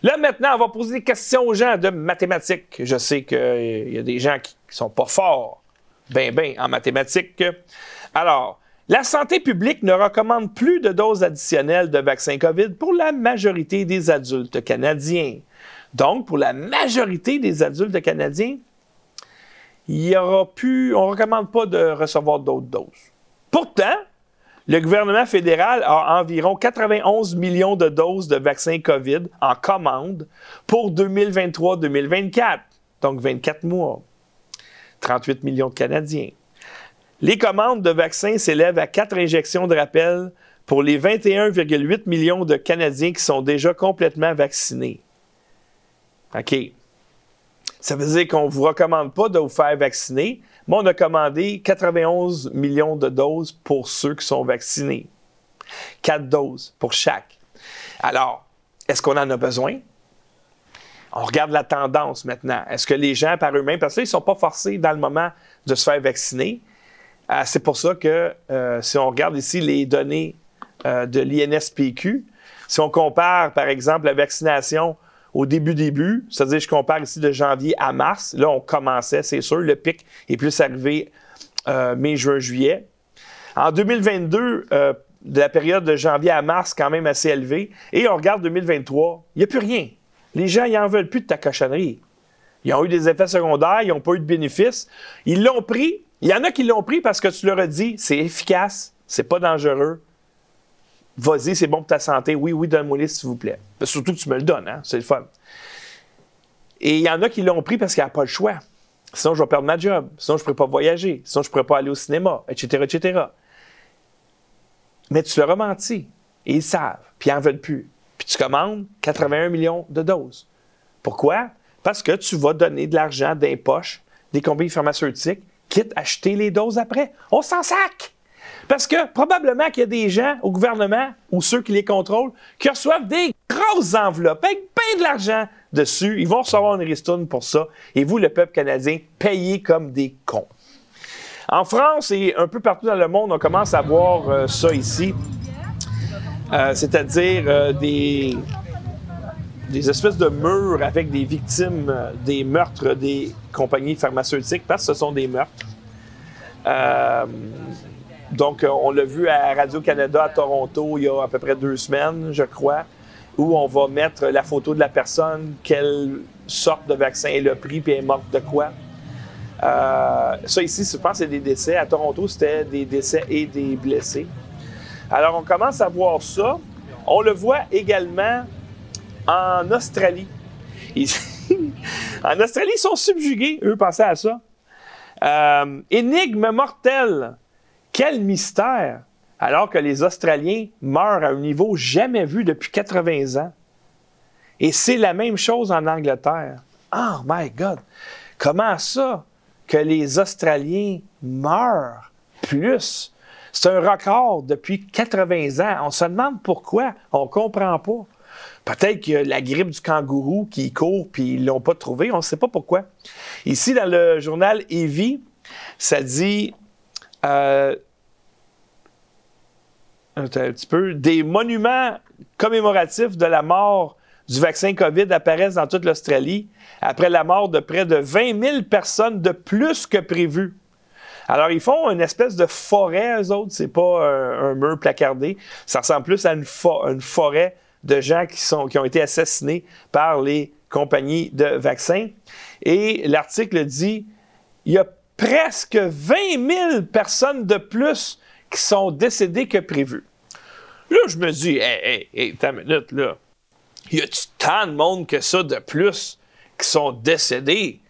Là, maintenant, on va poser des questions aux gens de mathématiques. Je sais qu'il y a des gens qui ne sont pas forts, ben, ben, en mathématiques. Alors, la santé publique ne recommande plus de doses additionnelles de vaccins COVID pour la majorité des adultes canadiens. Donc, pour la majorité des adultes canadiens, il y aura plus, on ne recommande pas de recevoir d'autres doses. Pourtant, le gouvernement fédéral a environ 91 millions de doses de vaccins COVID en commande pour 2023-2024, donc 24 mois. 38 millions de Canadiens. Les commandes de vaccins s'élèvent à 4 injections de rappel pour les 21,8 millions de Canadiens qui sont déjà complètement vaccinés. OK. Ça veut dire qu'on ne vous recommande pas de vous faire vacciner, mais on a commandé 91 millions de doses pour ceux qui sont vaccinés. Quatre doses pour chaque. Alors, est-ce qu'on en a besoin? On regarde la tendance maintenant. Est-ce que les gens par eux-mêmes, parce qu'ils ne sont pas forcés dans le moment de se faire vacciner, c'est pour ça que euh, si on regarde ici les données euh, de l'INSPQ, si on compare par exemple la vaccination au début début, c'est-à-dire je compare ici de janvier à mars, là on commençait, c'est sûr, le pic est plus arrivé euh, mai, juin, juillet. En 2022, euh, de la période de janvier à mars, quand même assez élevé. Et on regarde 2023, il n'y a plus rien. Les gens, ils n'en veulent plus de ta cochonnerie. Ils ont eu des effets secondaires, ils n'ont pas eu de bénéfices. Ils l'ont pris. Il y en a qui l'ont pris parce que tu leur as dit, c'est efficace, c'est pas dangereux, Vas-y, c'est bon pour ta santé. Oui, oui, donne-moi-les, s'il vous plaît. surtout que tu me le donnes, hein? c'est le fun. Et il y en a qui l'ont pris parce qu'il n'y a pas le choix. Sinon, je vais perdre ma job. Sinon, je ne pourrais pas voyager. Sinon, je ne pourrais pas aller au cinéma, etc., etc. Mais tu leur as menti. Et ils savent. Puis ils n'en veulent plus. Puis tu commandes 81 millions de doses. Pourquoi? Parce que tu vas donner de l'argent d'un poche des compagnies pharmaceutiques, quitte à acheter les doses après. On s'en sac! Parce que probablement qu'il y a des gens au gouvernement ou ceux qui les contrôlent qui reçoivent des grosses enveloppes avec plein de l'argent dessus. Ils vont recevoir une ristourne pour ça. Et vous, le peuple canadien, payez comme des cons. En France et un peu partout dans le monde, on commence à voir euh, ça ici. Euh, c'est-à-dire euh, des, des espèces de murs avec des victimes des meurtres des compagnies pharmaceutiques, parce que ce sont des meurtres. Donc, euh, on l'a vu à Radio-Canada à Toronto il y a à peu près deux semaines, je crois, où on va mettre la photo de la personne, quelle sorte de vaccin elle a pris, puis elle est morte de quoi. Euh, ça ici, je pense, c'est des décès. À Toronto, c'était des décès et des blessés. Alors, on commence à voir ça. On le voit également en Australie. En Australie, ils sont subjugués. Eux, pensaient à ça. Euh, énigme mortelle quel mystère alors que les Australiens meurent à un niveau jamais vu depuis 80 ans. Et c'est la même chose en Angleterre. Oh my God! Comment ça que les Australiens meurent plus? C'est un record depuis 80 ans. On se demande pourquoi. On ne comprend pas. Peut-être que la grippe du kangourou qui court puis ils l'ont pas trouvé. On ne sait pas pourquoi. Ici, dans le journal Evie, ça dit euh, un petit peu des monuments commémoratifs de la mort du vaccin COVID apparaissent dans toute l'Australie après la mort de près de 20 000 personnes de plus que prévu. Alors, ils font une espèce de forêt, eux autres. C'est pas un, mur placardé. Ça ressemble plus à une forêt de gens qui, ont été assassinés par les compagnies de vaccins. Et l'article dit il y a presque 20 000 personnes de plus qui sont décédées que prévu. Là, je me dis, hé, hé, hé, une minute, là. Y a-tu tant de monde que ça de plus qui sont décédés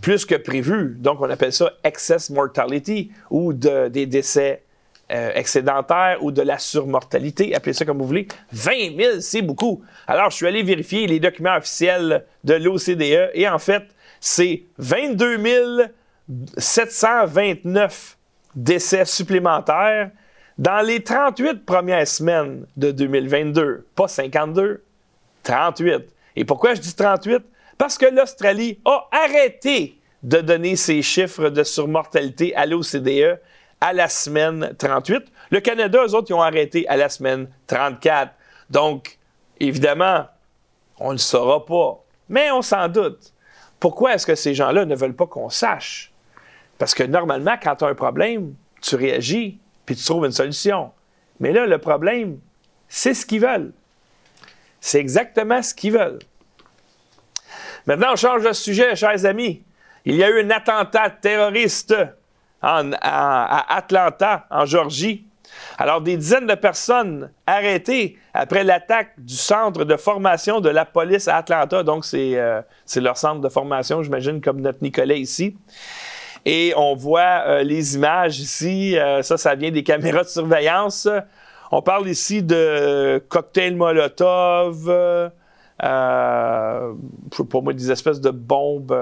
plus que prévu? Donc, on appelle ça excess mortality ou des décès euh, excédentaires ou de la surmortalité, appelez ça comme vous voulez. 20 000, c'est beaucoup. Alors, je suis allé vérifier les documents officiels de l'OCDE et en fait, c'est 22 729 décès supplémentaires dans les 38 premières semaines de 2022. Pas 52, 38. Et pourquoi je dis 38? Parce que l'Australie a arrêté de donner ses chiffres de surmortalité à l'OCDE à la semaine 38. Le Canada, eux autres, ils ont arrêté à la semaine 34. Donc, évidemment, on ne le saura pas. Mais on s'en doute. Pourquoi est-ce que ces gens-là ne veulent pas qu'on sache? Parce que normalement, quand tu as un problème, tu réagis, puis tu trouves une solution. Mais là, le problème, c'est ce qu'ils veulent. C'est exactement ce qu'ils veulent. Maintenant, on change de sujet, chers amis. Il y a eu un attentat terroriste à Atlanta, en Georgie. Alors, des dizaines de personnes arrêtées après l'attaque du centre de formation de la police à Atlanta. Donc, c'est euh, leur centre de formation, j'imagine, comme notre Nicolas ici. Et on voit euh, les images ici. Euh, ça, ça vient des caméras de surveillance. On parle ici de cocktails Molotov, pas moi, des espèces de bombes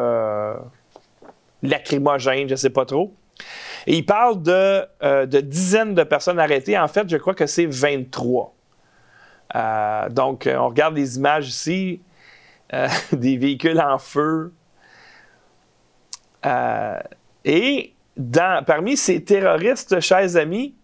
lacrymogènes, je ne sais pas trop. Et il parle de, euh, de, dizaines de personnes arrêtées. En fait, je crois que c'est 23. Euh, donc, on regarde les images ici, des véhicules en feu. et parmi ces terroristes, chers amis,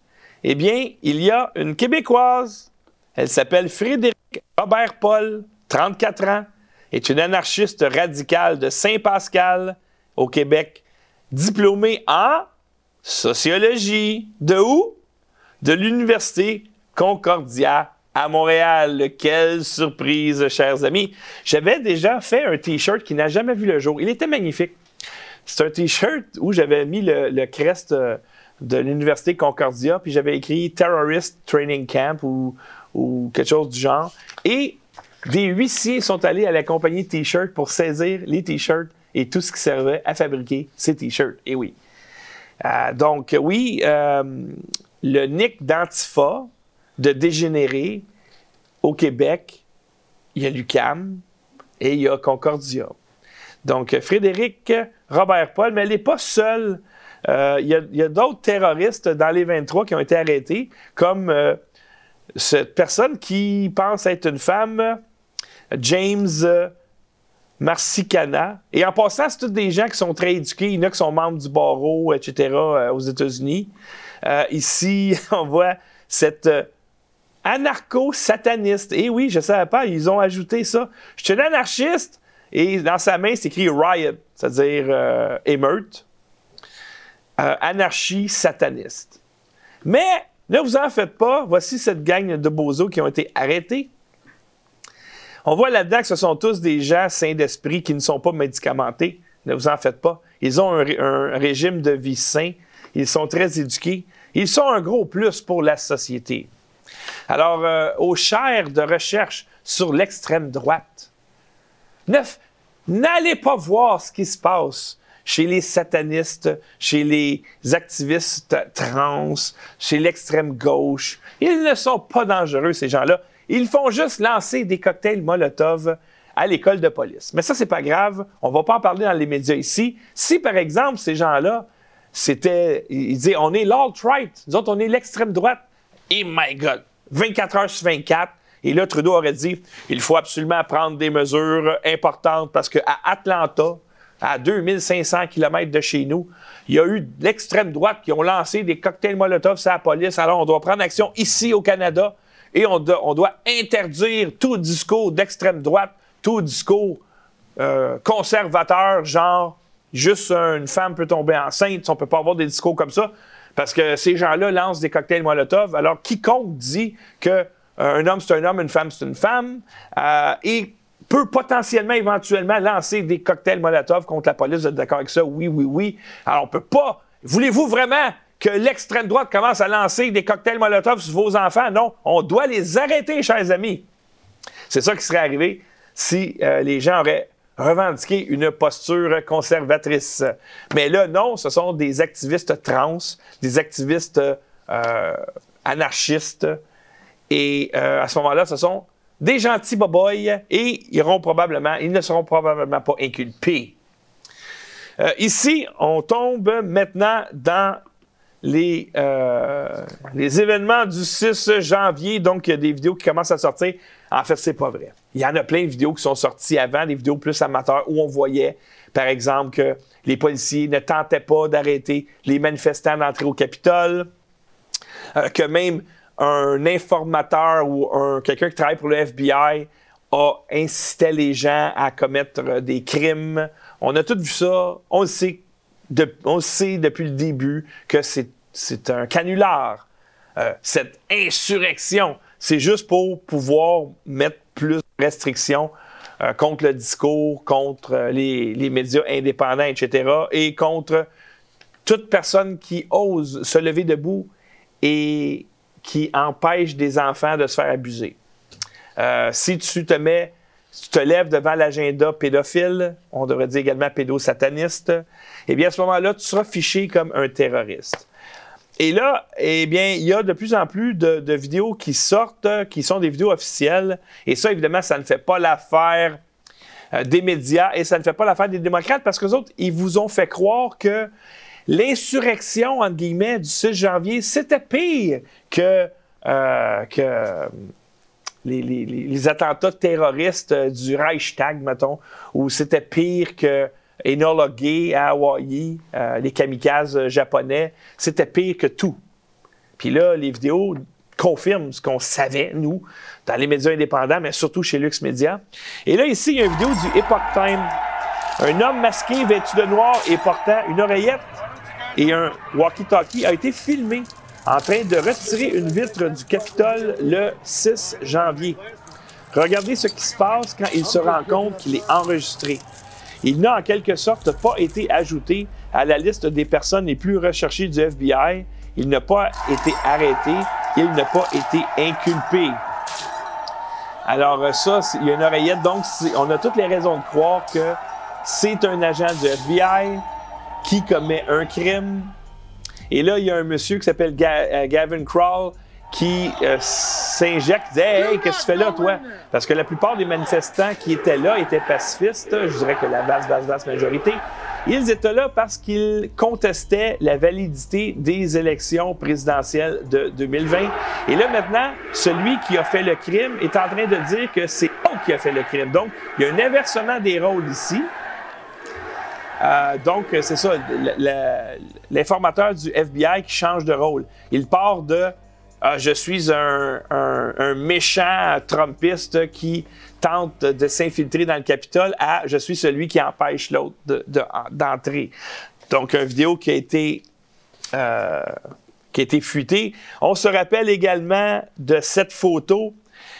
eh bien, il y a une Québécoise. Elle s'appelle Frédéric Robert-Paul, 34 ans, est une anarchiste radicale de Saint-Pascal, au Québec, diplômée en sociologie. De où? De l'Université Concordia à Montréal. Quelle surprise, chers amis. J'avais déjà fait un T-shirt qui n'a jamais vu le jour. Il était magnifique. C'est un T-shirt où j'avais mis le, crest... Euh, de l'Université Concordia, puis j'avais écrit Terrorist Training Camp ou, quelque chose du genre. Et des huissiers sont allés à la compagnie T-shirt pour saisir les T-shirts et tout ce qui servait à fabriquer ces T-shirts. Et oui. Euh, donc, oui, euh, le nick d'Antifa, de dégénérer au Québec, il y a l'UCAM et il y a Concordia. Donc, Frédéric Robert Paul, mais elle n'est pas seule euh, il y a, d'autres terroristes dans les 23 qui ont été arrêtés, comme cette personne qui pense être une femme, James Marcicana. Et en passant, c'est tous des gens qui sont très éduqués. Il y en a qui sont membres du barreau, etc., aux États-Unis. ici, on voit cette anarcho-sataniste. Et oui, je ne savais pas, ils ont ajouté ça. Je suis un anarchiste. Et dans sa main, c'est écrit riot, c'est-à-dire émeute. Euh, anarchie sataniste. Mais ne vous en faites pas, voici cette gang de bozos qui ont été arrêtés. On voit là-dedans que ce sont tous des gens sains d'esprit qui ne sont pas médicamentés. Ne vous en faites pas. Ils ont un, régime de vie sain. Ils sont très éduqués. Ils sont un gros plus pour la société. Alors, euh, aux chaires de recherche sur l'extrême droite, neuf, n'allez pas voir ce qui se passe chez les satanistes, chez les activistes trans, chez l'extrême gauche. Ils ne sont pas dangereux, ces gens-là. Ils font juste lancer des cocktails Molotov à l'école de police. Mais ça, c'est pas grave. On va pas en parler dans les médias ici. Si, par exemple, ces gens-là, c'était, ils disaient, on est l'alt-right, nous autres, on est l'extrême droite. Et my God, 24 heures sur 24. Et là, Trudeau aurait dit, il faut absolument prendre des mesures importantes parce qu'à Atlanta, à 2500 km de chez nous, il y a eu l'extrême droite qui ont lancé des cocktails Molotov sur la police. Alors, on doit prendre action ici au Canada et on, doit interdire tout discours d'extrême droite, tout discours euh, conservateur, genre juste une femme peut tomber enceinte, on ne peut pas avoir des discours comme ça, parce que ces gens-là lancent des cocktails Molotov. Alors, quiconque dit que euh, un homme c'est un homme, une femme c'est une femme, euh, et peut potentiellement, éventuellement, lancer des cocktails Molotov contre la police. Vous êtes d'accord avec ça? Oui, oui, oui. Alors, on peut pas. Voulez-vous vraiment que l'extrême droite commence à lancer des cocktails Molotov sur vos enfants? Non, on doit les arrêter, chers amis. C'est ça qui serait arrivé si euh, les gens auraient revendiqué une posture conservatrice. Mais là, non, ce sont des activistes trans, des activistes euh, anarchistes. Et euh, à ce moment-là, ce sont des gentils boboys et ils, probablement, ils ne seront probablement pas inculpés. Ici, on tombe maintenant dans les, euh, les événements du 6 janvier. Donc, il y a des vidéos qui commencent à sortir. En fait, c'est pas vrai. Il y en a plein de vidéos qui sont sorties avant, des vidéos plus amateurs où on voyait, par exemple, que les policiers ne tentaient pas d'arrêter les manifestants d'entrer au Capitole, euh, que même un informateur ou un, quelqu'un qui travaille pour le FBI a incité les gens à commettre des crimes. On a tout vu ça. On sait, on sait depuis le début que c'est un canular. Euh, cette insurrection, c'est juste pour pouvoir mettre plus de restrictions euh, contre le discours, contre les, les, médias indépendants, etc., et contre toute personne qui ose se lever debout et qui empêche des enfants de se faire abuser. Euh, si tu te mets, tu te lèves devant l'agenda pédophile, on devrait dire également pédosataniste, eh bien, à ce moment-là, tu seras fiché comme un terroriste. Et là, eh bien, il y a de plus en plus de, vidéos qui sortent, qui sont des vidéos officielles. Et ça, évidemment, ça ne fait pas l'affaire euh, des médias et ça ne fait pas l'affaire des démocrates parce que autres, ils vous ont fait croire que l'insurrection, entre guillemets, du 6 janvier, c'était pire que, euh, que les, attentats terroristes du Reichstag, mettons, ou c'était pire que Enola Gay à Hawaii, euh, les kamikazes japonais, c'était pire que tout. Puis là, les vidéos confirment ce qu'on savait, nous, dans les médias indépendants, mais surtout chez Lux Media. Et là, ici, il y a une vidéo du Epoch Time. Un homme masqué, vêtu de noir et portant une oreillette et un walkie-talkie a été filmé en train de retirer une vitre du Capitole le 6 janvier. Regardez ce qui se passe quand il se rend compte qu'il est enregistré. Il n'a en quelque sorte pas été ajouté à la liste des personnes les plus recherchées du FBI. Il n'a pas été arrêté. Il n'a pas été inculpé. Alors ça, il y a une oreillette. Donc, on a toutes les raisons de croire que c'est un agent du FBI qui commet un crime. Et là, il y a un monsieur qui s'appelle euh, Gavin Crawl qui euh, s'injecte, dit Hey, qu'est-ce que tu fais là, toi? Parce que la plupart des manifestants qui étaient là étaient pacifistes, je dirais que la vaste, vaste, vaste majorité. Ils étaient là parce qu'ils contestaient la validité des élections présidentielles de 2020. Et là, maintenant, celui qui a fait le crime est en train de dire que c'est eux qui a fait le crime. Donc, il y a un inversement des rôles ici. Euh, donc, c'est ça, l'informateur du FBI qui change de rôle. Il part de ah, je suis un, méchant Trumpiste qui tente de s'infiltrer dans le Capitole à je suis celui qui empêche l'autre d'entrer. Donc, une vidéo qui a été. Euh, qui a été fuitée. On se rappelle également de cette photo.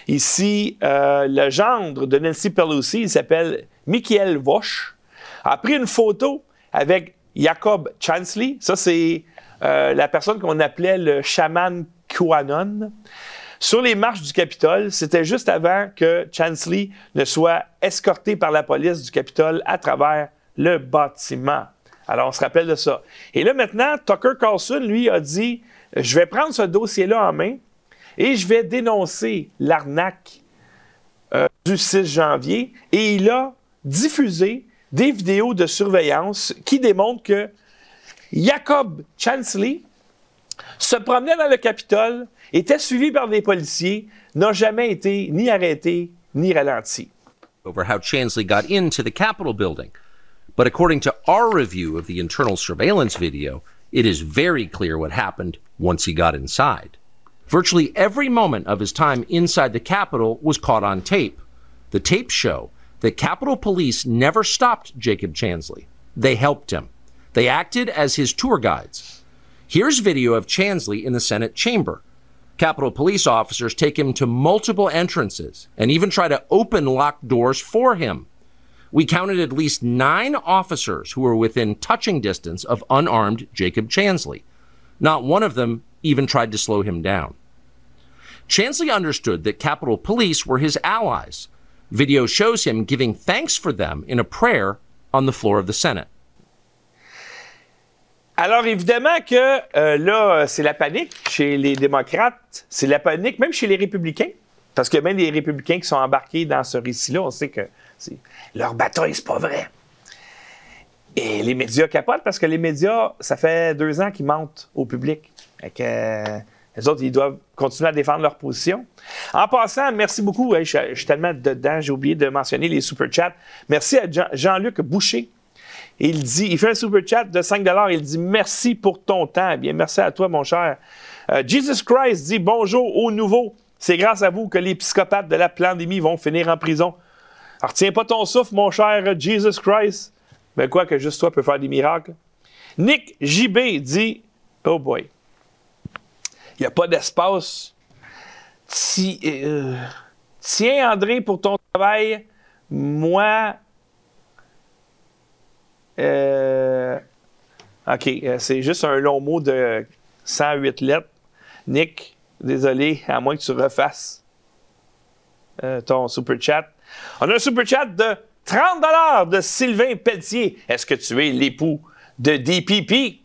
Ici, euh, le gendre de Nancy Pelosi, il s'appelle Michael Vosch a pris une photo avec Jacob Chansley. Ça, c'est euh, la personne qu'on appelait le chaman QAnon. Sur les marches du Capitole, c'était juste avant que Chansley ne soit escorté par la police du Capitole à travers le bâtiment. Alors, on se rappelle de ça. Et là, maintenant, Tucker Carlson, lui, a dit Je vais prendre ce dossier-là en main et je vais dénoncer l'arnaque euh, du 6 janvier. Et il a diffusé des vidéos de surveillance qui démontrent que Jacob Chansley se promenait dans le Capitole, était suivi par des policiers, n'a jamais été ni arrêté ni ralenti. Over how Chansley got into the Capitol building. But according to our review of the internal surveillance video, it is very clear what happened once he got inside. Virtually every moment of his time inside the Capitol was caught on tape. The tapes show that Capitol Police never stopped Jacob Chansley. They helped him. They acted as his tour guides. Here's video of Chansley in the Senate chamber. Capitol Police officers take him to multiple entrances and even try to open locked doors for him. We counted at least nine officers who were within touching distance of unarmed Jacob Chansley. Not one of them even tried to slow him down. Chansley understood that Capitol Police were his allies. Video shows him giving thanks for them in a prayer on the floor of the Senate. Alors évidemment que euh, là, c'est la panique chez les démocrates, c'est la panique même chez les républicains, parce que même les républicains qui sont embarqués dans ce récit-là, on sait que leur bataille, c'est pas vrai. Et les médias capotent parce que les médias, ça fait deux ans qu'ils mentent au public. Euh, les autres, ils doivent continuer à défendre leur position. En passant, merci beaucoup. je, suis tellement dedans, j'ai oublié de mentionner les super chats. Merci à Jean-Luc Boucher il dit, il fait un super chat de 5 Il dit merci pour ton temps. Eh bien, merci à toi, mon cher. Euh, Jesus Christ dit bonjour aux nouveaux. C'est grâce à vous que les psychopathes de la pandémie vont finir en prison. Alors, tiens pas ton souffle, mon cher Jesus Christ. Mais quoi que juste toi peux faire des miracles. Nick JB dit Oh boy. Il n'y a pas d'espace. Euh, tiens, André, pour ton travail. Moi, euh, OK, euh, c'est juste un long mot de 108 lettres. Nick, désolé, à moins que tu refasses euh, ton super chat. On a un super chat de 30 de Sylvain Pelletier. Est-ce que tu es l'époux de DPP?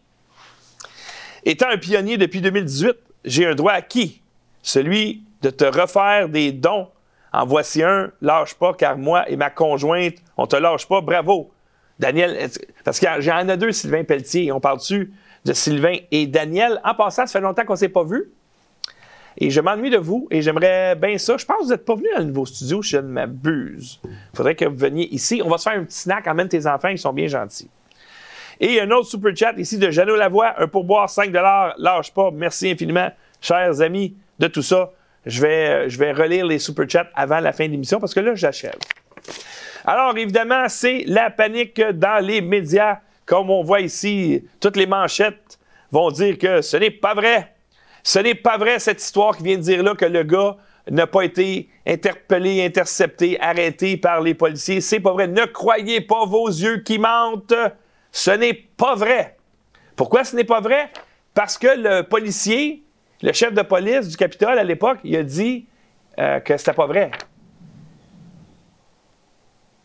Étant un pionnier depuis 2018, j'ai un droit acquis, celui de te refaire des dons. En voici un, lâche pas, car moi et ma conjointe, on te lâche pas, bravo. Daniel, parce qu'il y en a deux, Sylvain Pelletier. On parle-tu de Sylvain et Daniel? En passant, ça fait longtemps qu'on ne s'est pas vus. Et je m'ennuie de vous et j'aimerais bien ça. Je pense que vous n'êtes pas venu dans le nouveau studio, je ne m'abuse. Il faudrait que vous veniez ici. On va se faire un petit snack. Emmène tes enfants, ils sont bien gentils. Et un autre super chat ici de Jeannot Lavoie, un pourboire 5 Lâche pas. Merci infiniment, chers amis, de tout ça. Je vais, je vais relire les super chats avant la fin de l'émission parce que là, j'achève. Alors, évidemment, c'est la panique dans les médias. Comme on voit ici, toutes les manchettes vont dire que ce n'est pas vrai. Ce n'est pas vrai, cette histoire qui vient de dire là que le gars n'a pas été interpellé, intercepté, arrêté par les policiers. C'est pas vrai. Ne croyez pas vos yeux qui mentent. Ce n'est pas vrai. Pourquoi ce n'est pas vrai? Parce que le policier, le chef de police du Capitole à l'époque, il a dit euh, que c'était pas vrai.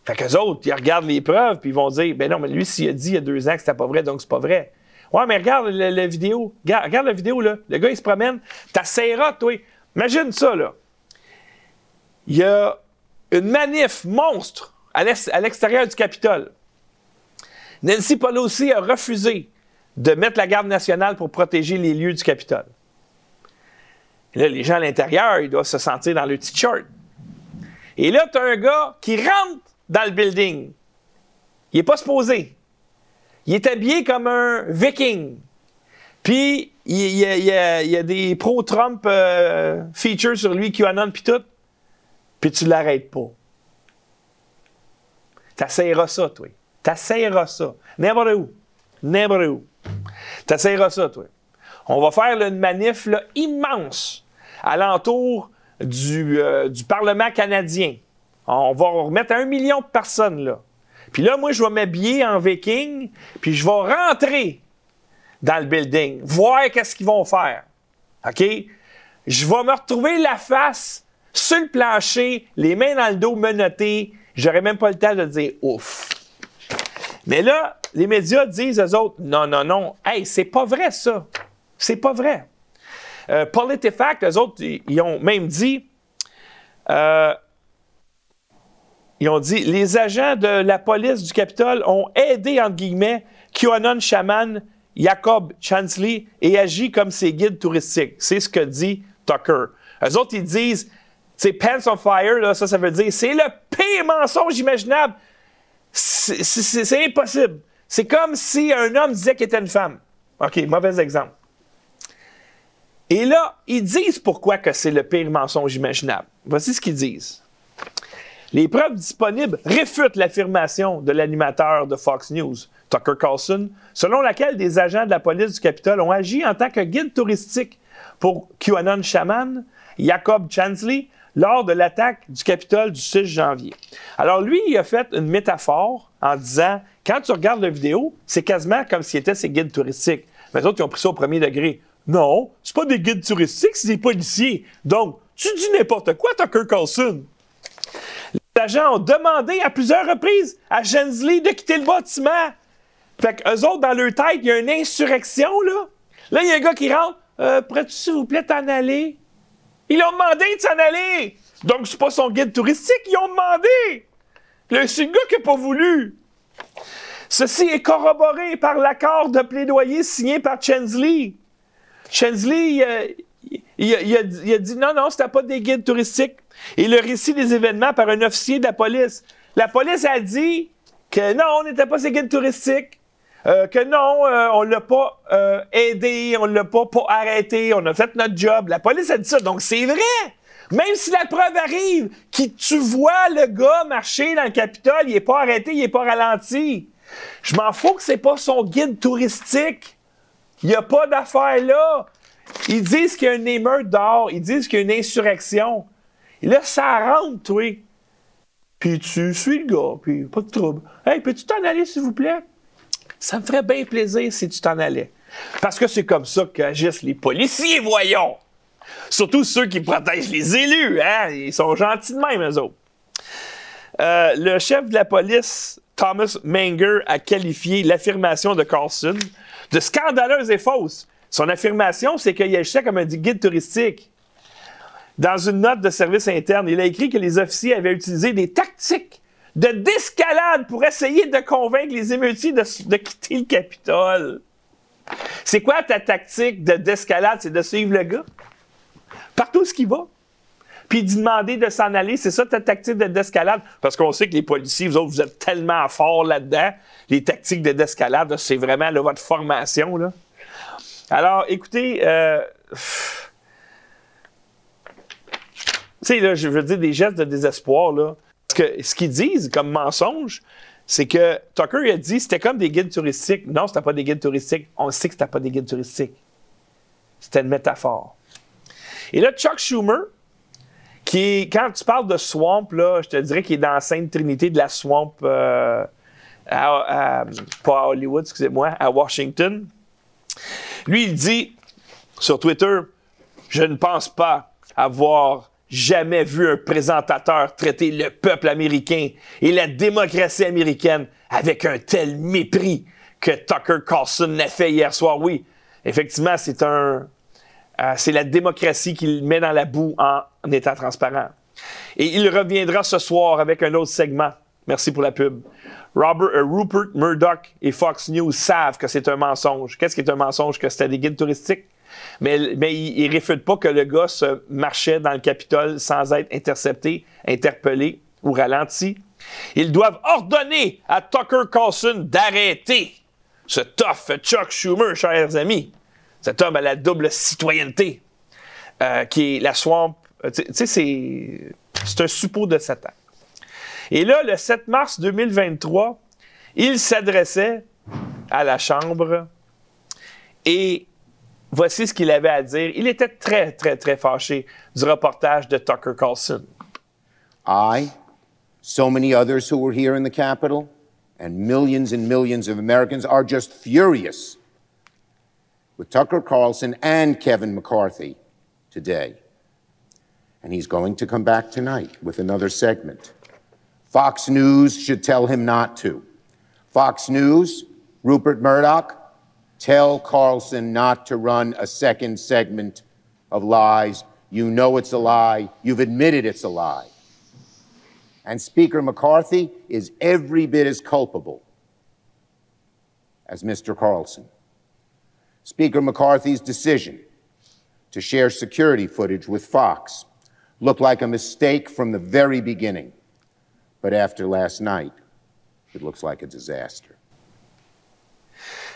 Fait qu'eux autres, ils regardent les preuves, puis ils vont dire, ben non, mais lui, s'il a dit il y a deux ans que c'était pas vrai, donc c'est pas vrai. Ouais, mais regarde la, vidéo. Regarde, la vidéo, là. Le gars, il se promène. T'essaieras, toi. Imagine ça, là. Il y a une manif monstre à l'extérieur du Capitole. Nancy Pelosi a refusé de mettre la garde nationale pour protéger les lieux du Capitole. là, les gens à l'intérieur, ils doivent se sentir dans le t-shirt. Et là, tu as un gars qui rentre dans le building. Il n'est pas supposé. Il est habillé comme un viking. Puis, il, y a, des pro-Trump euh, features sur lui, QAnon, puis tout. Puis tu l'arrêtes pas. T'essayeras ça, toi. T'essayeras ça. N'importe où. N'importe où. T'essayeras ça, toi. On va faire une manif immense alentour du, euh, du Parlement canadien. On va remettre un million de personnes là. Puis là, moi, je vais m'habiller en viking, puis je vais rentrer dans le building, voir qu'est-ce qu'ils vont faire. OK? Je vais me retrouver la face sur le plancher, les mains dans le dos menottées. J'aurais même pas le temps de dire ouf. Mais là, les médias disent aux autres, non, non, non, hey, c'est pas vrai ça. C'est pas vrai. Euh, PolitiFact, eux autres, ils ont même dit, euh, ils ont dit, les agents de la police du Capitole ont aidé, entre guillemets, QAnon Shaman, Jacob Chansley, et agi comme ses guides touristiques. C'est ce que dit Tucker. Eux autres, ils disent, c'est Pants on Fire, là, ça, ça veut dire, c'est le pire mensonge imaginable. C'est impossible. C'est comme si un homme disait qu'il était une femme. OK, mauvais exemple. Et là, ils disent pourquoi que c'est le pire mensonge imaginable. Voici ce qu'ils disent. Les preuves disponibles réfutent l'affirmation de l'animateur de Fox News, Tucker Carlson, selon laquelle des agents de la police du Capitole ont agi en tant que guide touristique pour QAnon Shaman, Jacob Chansley, lors de l'attaque du Capitole du 6 janvier. Alors lui, il a fait une métaphore en disant, quand tu regardes la vidéo, c'est quasiment comme s'il était ses guides touristiques. Mais les autres, ils ont pris ça au premier degré. Non, c'est pas des guides touristiques, c'est des policiers. Donc, tu dis n'importe quoi, Tucker Carlson. Les agents ont demandé à plusieurs reprises à Gensley de quitter le bâtiment. Fait qu'eux autres, dans leur tête, il y a une insurrection, là. Là, il y a un gars qui rentre. Euh, Pourrais-tu, s'il vous plaît, t'en aller? Ils l'ont demandé de s'en aller! Donc, c'est pas son guide touristique, ils ont demandé! C'est le gars qui n'a pas voulu. Ceci est corroboré par l'accord de plaidoyer signé par Chensley. Chensley, il, a, dit non, non, c'était pas des guides touristiques. Et le récit des événements par un officier de la police. La police a dit que non, on n'était pas ces guides touristiques. Euh, que non, euh, on l'a pas euh, aidé, on l'a pas, arrêté, on a fait notre job. La police a dit ça, donc c'est vrai. Même si la preuve arrive, que tu vois le gars marcher dans le Capitole, il est pas arrêté, il est pas ralenti. Je m'en fous que c'est pas son guide touristique. Il n'y a pas d'affaire là. Ils disent qu'il y a une émeute dehors, ils disent qu'il y a une insurrection. Là, ça rentre, toi. Puis tu suis le gars, puis pas de trouble. Hey, peux-tu t'en aller, s'il vous plaît? Ça me ferait bien plaisir si tu t'en allais. Parce que c'est comme ça qu'agissent les policiers, voyons! Surtout ceux qui protègent les élus, hein? Ils sont gentils de même, eux autres. Euh, le chef de la police, Thomas Manger, a qualifié l'affirmation de Carlson de scandaleuse et fausse. Son affirmation, c'est qu'il agissait comme un guide touristique. Dans une note de service interne, il a écrit que les officiers avaient utilisé des tactiques de d'escalade pour essayer de convaincre les émeutiers de, quitter le Capitole. C'est quoi ta tactique de d'escalade? C'est de suivre le gars? Partout ce qu'il va. Puis d'y demander de s'en aller, c'est ça ta tactique de d'escalade? Parce qu'on sait que les policiers, vous autres, vous êtes tellement forts là-dedans. Les tactiques de d'escalade, c'est vraiment votre formation. Là. Alors, écoutez, euh, tu sais, je veux dire des gestes de désespoir, là. Ce qu'ils disent comme mensonge, c'est que Tucker a dit c'était comme des guides touristiques. Non, c'était pas des guides touristiques. On sait que c'était pas des guides touristiques. C'était une métaphore. Et là, Chuck Schumer, qui quand tu parles de swamp, là, je te dirais qu'il est dans la Sainte Trinité de la swamp, euh, pas à Hollywood, excusez-moi, à Washington. Lui, il dit sur Twitter, je ne pense pas avoir jamais vu un présentateur traiter le peuple américain et la démocratie américaine avec un tel mépris que Tucker Carlson l'a fait hier soir. Oui, effectivement, c'est un, euh, c'est la démocratie qu'il met dans la boue en, étant transparent. Et il reviendra ce soir avec un autre segment. Merci pour la pub. Robert, euh, Rupert Murdoch et Fox News savent que c'est un mensonge. Qu'est-ce qui est un mensonge? Que c'était des guides touristiques? Mais, mais il ne réfute pas que le gars se marchait dans le Capitole sans être intercepté, interpellé ou ralenti. Ils doivent ordonner à Tucker Carlson d'arrêter ce tough Chuck Schumer, chers amis. Cet homme à la double citoyenneté, euh, qui est la swamp. Euh, tu sais, c'est, c'est un suppôt de Satan. Et là, le 7 mars 2023, il s'adressait à la Chambre et Voici ce qu'il avait à dire. Il était très, très, très fâché du reportage de Tucker Carlson. I, so many others who were here in the Capitol, and millions and millions of Americans are just furious with Tucker Carlson and Kevin McCarthy today. And he's going to come back tonight with another segment. Fox News should tell him not to. Fox News, Rupert Murdoch, tell Carlson not to run a second segment of lies. You know it's a lie. You've admitted it's a lie. And Speaker McCarthy is every bit as culpable as Mr. Carlson. Speaker McCarthy's decision to share security footage with Fox looked like a mistake from the very beginning. But after last night, it looks like a disaster.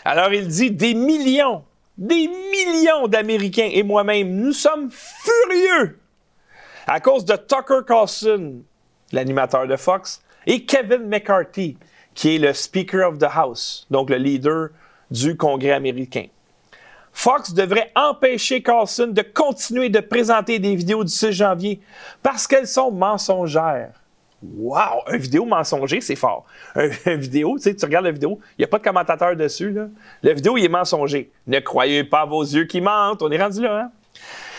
Alors, il dit des millions, des millions d'Américains et moi-même, nous sommes furieux à cause de Tucker Carlson, l'animateur de Fox, et Kevin McCarthy, qui est le Speaker of the House, donc le leader du Congrès américain. Fox devrait empêcher Carlson de continuer de présenter des vidéos du 6 janvier parce qu'elles sont mensongères. Wow! Un vidéo mensonger, c'est fort. Un, vidéo, tu sais, tu regardes la vidéo, il n'y a pas de commentateur dessus. Là. La vidéo, il est mensonger. Ne croyez pas vos yeux qui mentent. On est rendu là, hein?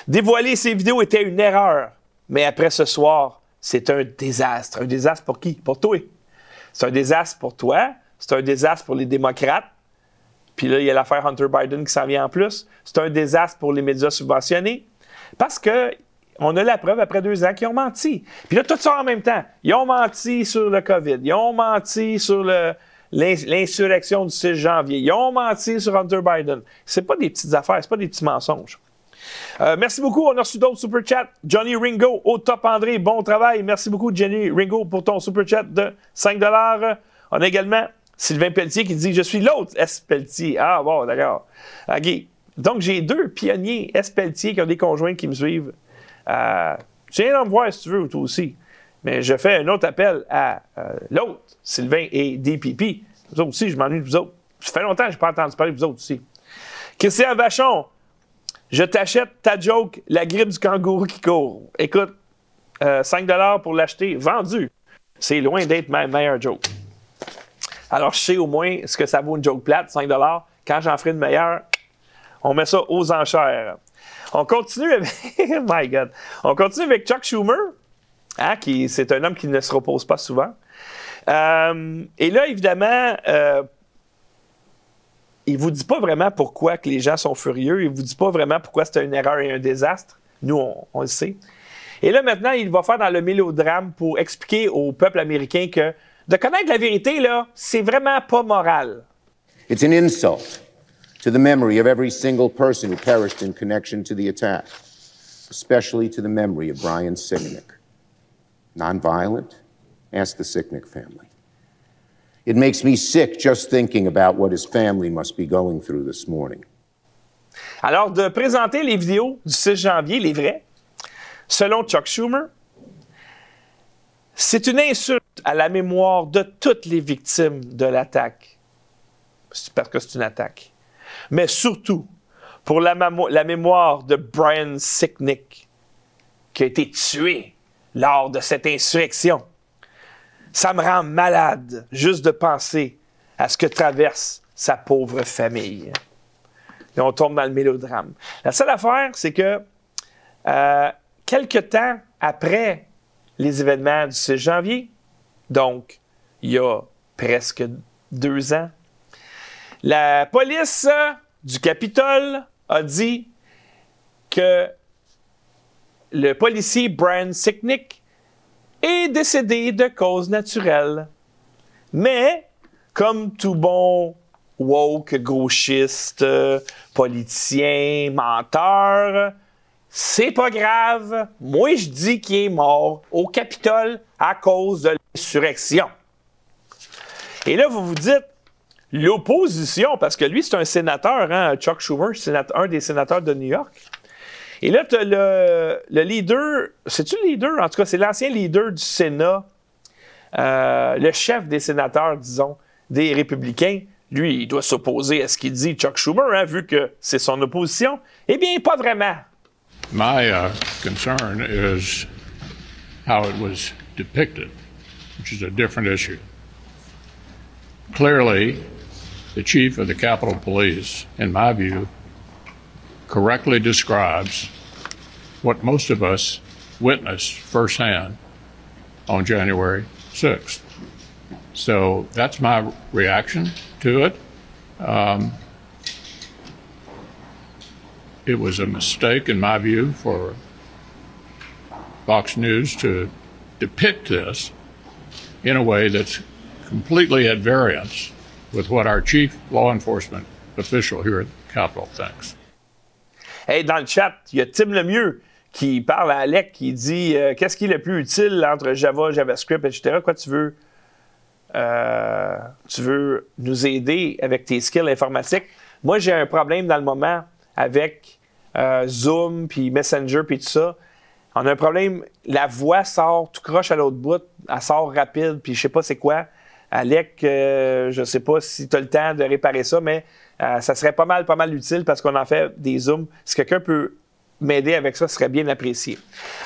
Dévoiler ces vidéos était une erreur. Mais après ce soir, c'est un désastre. Un désastre pour qui? Pour toi. C'est un désastre pour toi. C'est un désastre pour les démocrates. Puis là, il y a l'affaire Hunter Biden qui s'en vient en plus. C'est un désastre pour les médias subventionnés. Parce que on a la preuve après deux ans qu'ils ont menti. Puis là, tout ça en même temps. Ils ont menti sur le COVID. Ils ont menti sur l'insurrection du 6 janvier. Ils ont menti sur Hunter Biden. C'est pas des petites affaires, c'est pas des petits mensonges. Euh, merci beaucoup. On a reçu d'autres super chats. Johnny Ringo, au top André, bon travail. Merci beaucoup, Johnny Ringo, pour ton super chat de 5 On a également Sylvain Pelletier qui dit Je suis l'autre S. Pelletier. Ah, bon, d'accord. OK. Donc, j'ai deux pionniers S. Pelletier qui ont des conjoints qui me suivent euh, tu viens me voir si tu veux, toi aussi. Mais je fais un autre appel à euh, l'autre, Sylvain et DPP. Vous autres aussi, je m'ennuie de vous autres. Ça fait longtemps que je n'ai pas entendu parler de vous autres aussi. Christian Vachon, je t'achète ta joke, la grippe du kangourou qui court. Écoute, 5 euh, pour l'acheter, vendu. C'est loin d'être ma meilleure joke. Alors, je sais au moins ce que ça vaut une joke plate, 5 Quand j'en ferai une meilleure, on met ça aux enchères. On continue avec. My God. On continue avec Chuck Schumer, hein, qui c'est un homme qui ne se repose pas souvent. Euh, et là, évidemment, euh, il vous dit pas vraiment pourquoi que les gens sont furieux. Il vous dit pas vraiment pourquoi c'est une erreur et un désastre. Nous, on, le sait. Et là, maintenant, il va faire dans le mélodrame pour expliquer au peuple américain que de connaître la vérité, là, c'est vraiment pas moral. It's an insult. To the memory of every single person who perished in connection to the attack, especially to the memory of Brian Sicknick. Nonviolent? Ask the Sicknick family. It makes me sick just thinking about what his family must be going through this morning. Alors, de présenter les vidéos du 6 janvier, les vrais, selon Chuck Schumer, c'est une insulte à la mémoire de toutes les victimes de l'attaque. Parce que c'est une attaque mais surtout pour la, mémoire de Brian Sicknick, qui a été tué lors de cette insurrection. Ça me rend malade juste de penser à ce que traverse sa pauvre famille. Et on tombe dans le mélodrame. La seule affaire, c'est que euh, quelques temps après les événements du 6 janvier, donc il y a presque deux ans, la police du Capitole a dit que le policier Brian Sicknick est décédé de cause naturelle. Mais, comme tout bon woke, gauchiste, politicien, menteur, c'est pas grave. Moi, je dis qu'il est mort au Capitole à cause de l'insurrection. Et là, vous vous dites, l'opposition, parce que lui, c'est un sénateur, hein, Chuck Schumer, un des sénateurs de New York. Et là, le, leader, c'est-tu le leader? En tout cas, c'est l'ancien leader du Sénat, euh, le chef des sénateurs, disons, des républicains. Lui, il doit s'opposer à ce qu'il dit Chuck Schumer, hein, vu que c'est son opposition. Eh bien, pas vraiment. My uh, concern is how it was depicted, which is a different issue. Clearly, the chief of the Capitol Police, in my view, correctly describes what most of us witnessed firsthand on January 6th. So that's my reaction to it. Um, it was a mistake, in my view, for Fox News to depict this in a way that's completely at variance with what our chief law enforcement official here at the Capitol thinks. Hey, dans le chat, il y a Tim Lemieux qui parle à Alec, qui dit euh, Qu'est-ce qui est le plus utile entre Java, JavaScript, etc. Quoi tu veux euh, Tu veux nous aider avec tes skills informatiques? Moi, j'ai un problème dans le moment avec euh, Zoom, puis Messenger, puis tout ça. On a un problème, la voix sort tout croche à l'autre bout, elle sort rapide, puis je sais pas c'est quoi. Alec, euh, je sais pas si tu as le temps de réparer ça, mais euh, ça serait pas mal, pas mal utile parce qu'on en fait des zooms. Si quelqu'un peut m'aider avec ça, ce serait bien apprécié.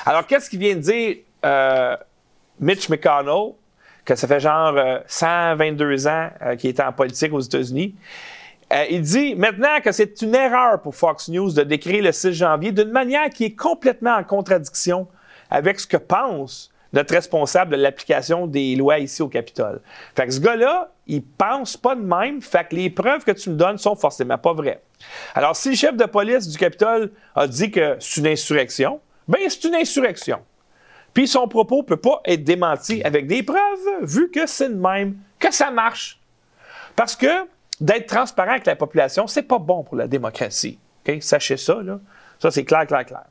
Alors, qu'est-ce qu'il vient de dire euh, Mitch McConnell, que ça fait genre 122 ans qu'il est en politique aux États-Unis? il dit maintenant que c'est une erreur pour Fox News de décrire le 6 janvier d'une manière qui est complètement en contradiction avec ce que pense notre responsable de l'application des lois ici au Capitole. Fait que ce gars-là, il pense pas de même, fait que les preuves que tu me donnes sont forcément pas vraies. Alors, si le chef de police du Capitole a dit que c'est une insurrection, ben c'est une insurrection. Puis son propos peut pas être démenti avec des preuves, vu que c'est de même, que ça marche. Parce que d'être transparent avec la population, c'est pas bon pour la démocratie. Sachez ça, là. Ça, c'est clair, clair, clair.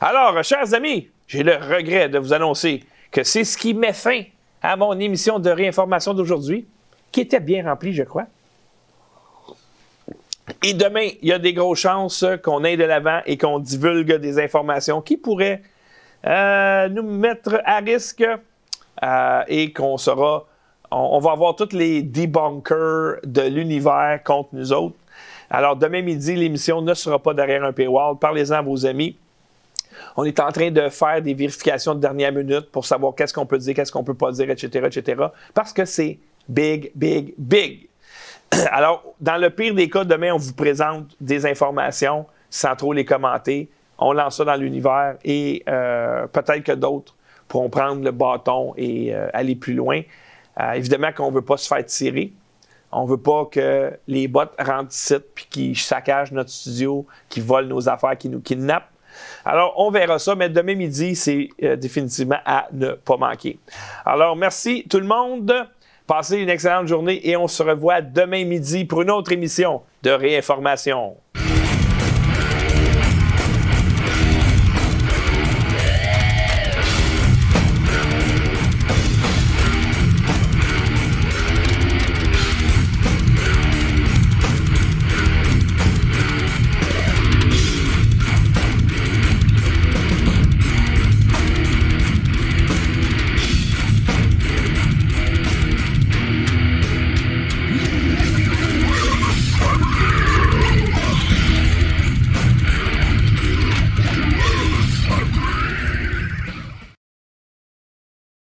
Alors, chers amis, j'ai le regret de vous annoncer que c'est ce qui met fin à mon émission de réinformation d'aujourd'hui, qui était bien remplie, je crois. Et demain, il y a des grosses chances qu'on aille de l'avant et qu'on divulgue des informations qui pourraient euh, nous mettre à risque euh, et qu'on sera. On, va avoir tous les debunkers de l'univers contre nous autres. Alors, demain midi, l'émission ne sera pas derrière un paywall. Parlez-en à vos amis. On est en train de faire des vérifications de dernière minute pour savoir qu'est-ce qu'on peut dire, qu'est-ce qu'on peut pas dire, etc., etc. Parce que c'est big, big, big. Alors, dans le pire des cas, demain, on vous présente des informations sans trop les commenter. On lance ça dans l'univers et euh, peut-être que d'autres pourront prendre le bâton et euh, aller plus loin. Euh, évidemment qu'on ne veut pas se faire tirer. On ne veut pas que les bots rentrent ici puis qu'ils saccagent notre studio, qu'ils volent nos affaires, qu'ils nous kidnappent. Alors, on verra ça, mais demain midi, c'est euh, définitivement à ne pas manquer. Alors, merci tout le monde. Passez une excellente journée et on se revoit demain midi pour une autre émission de réinformation.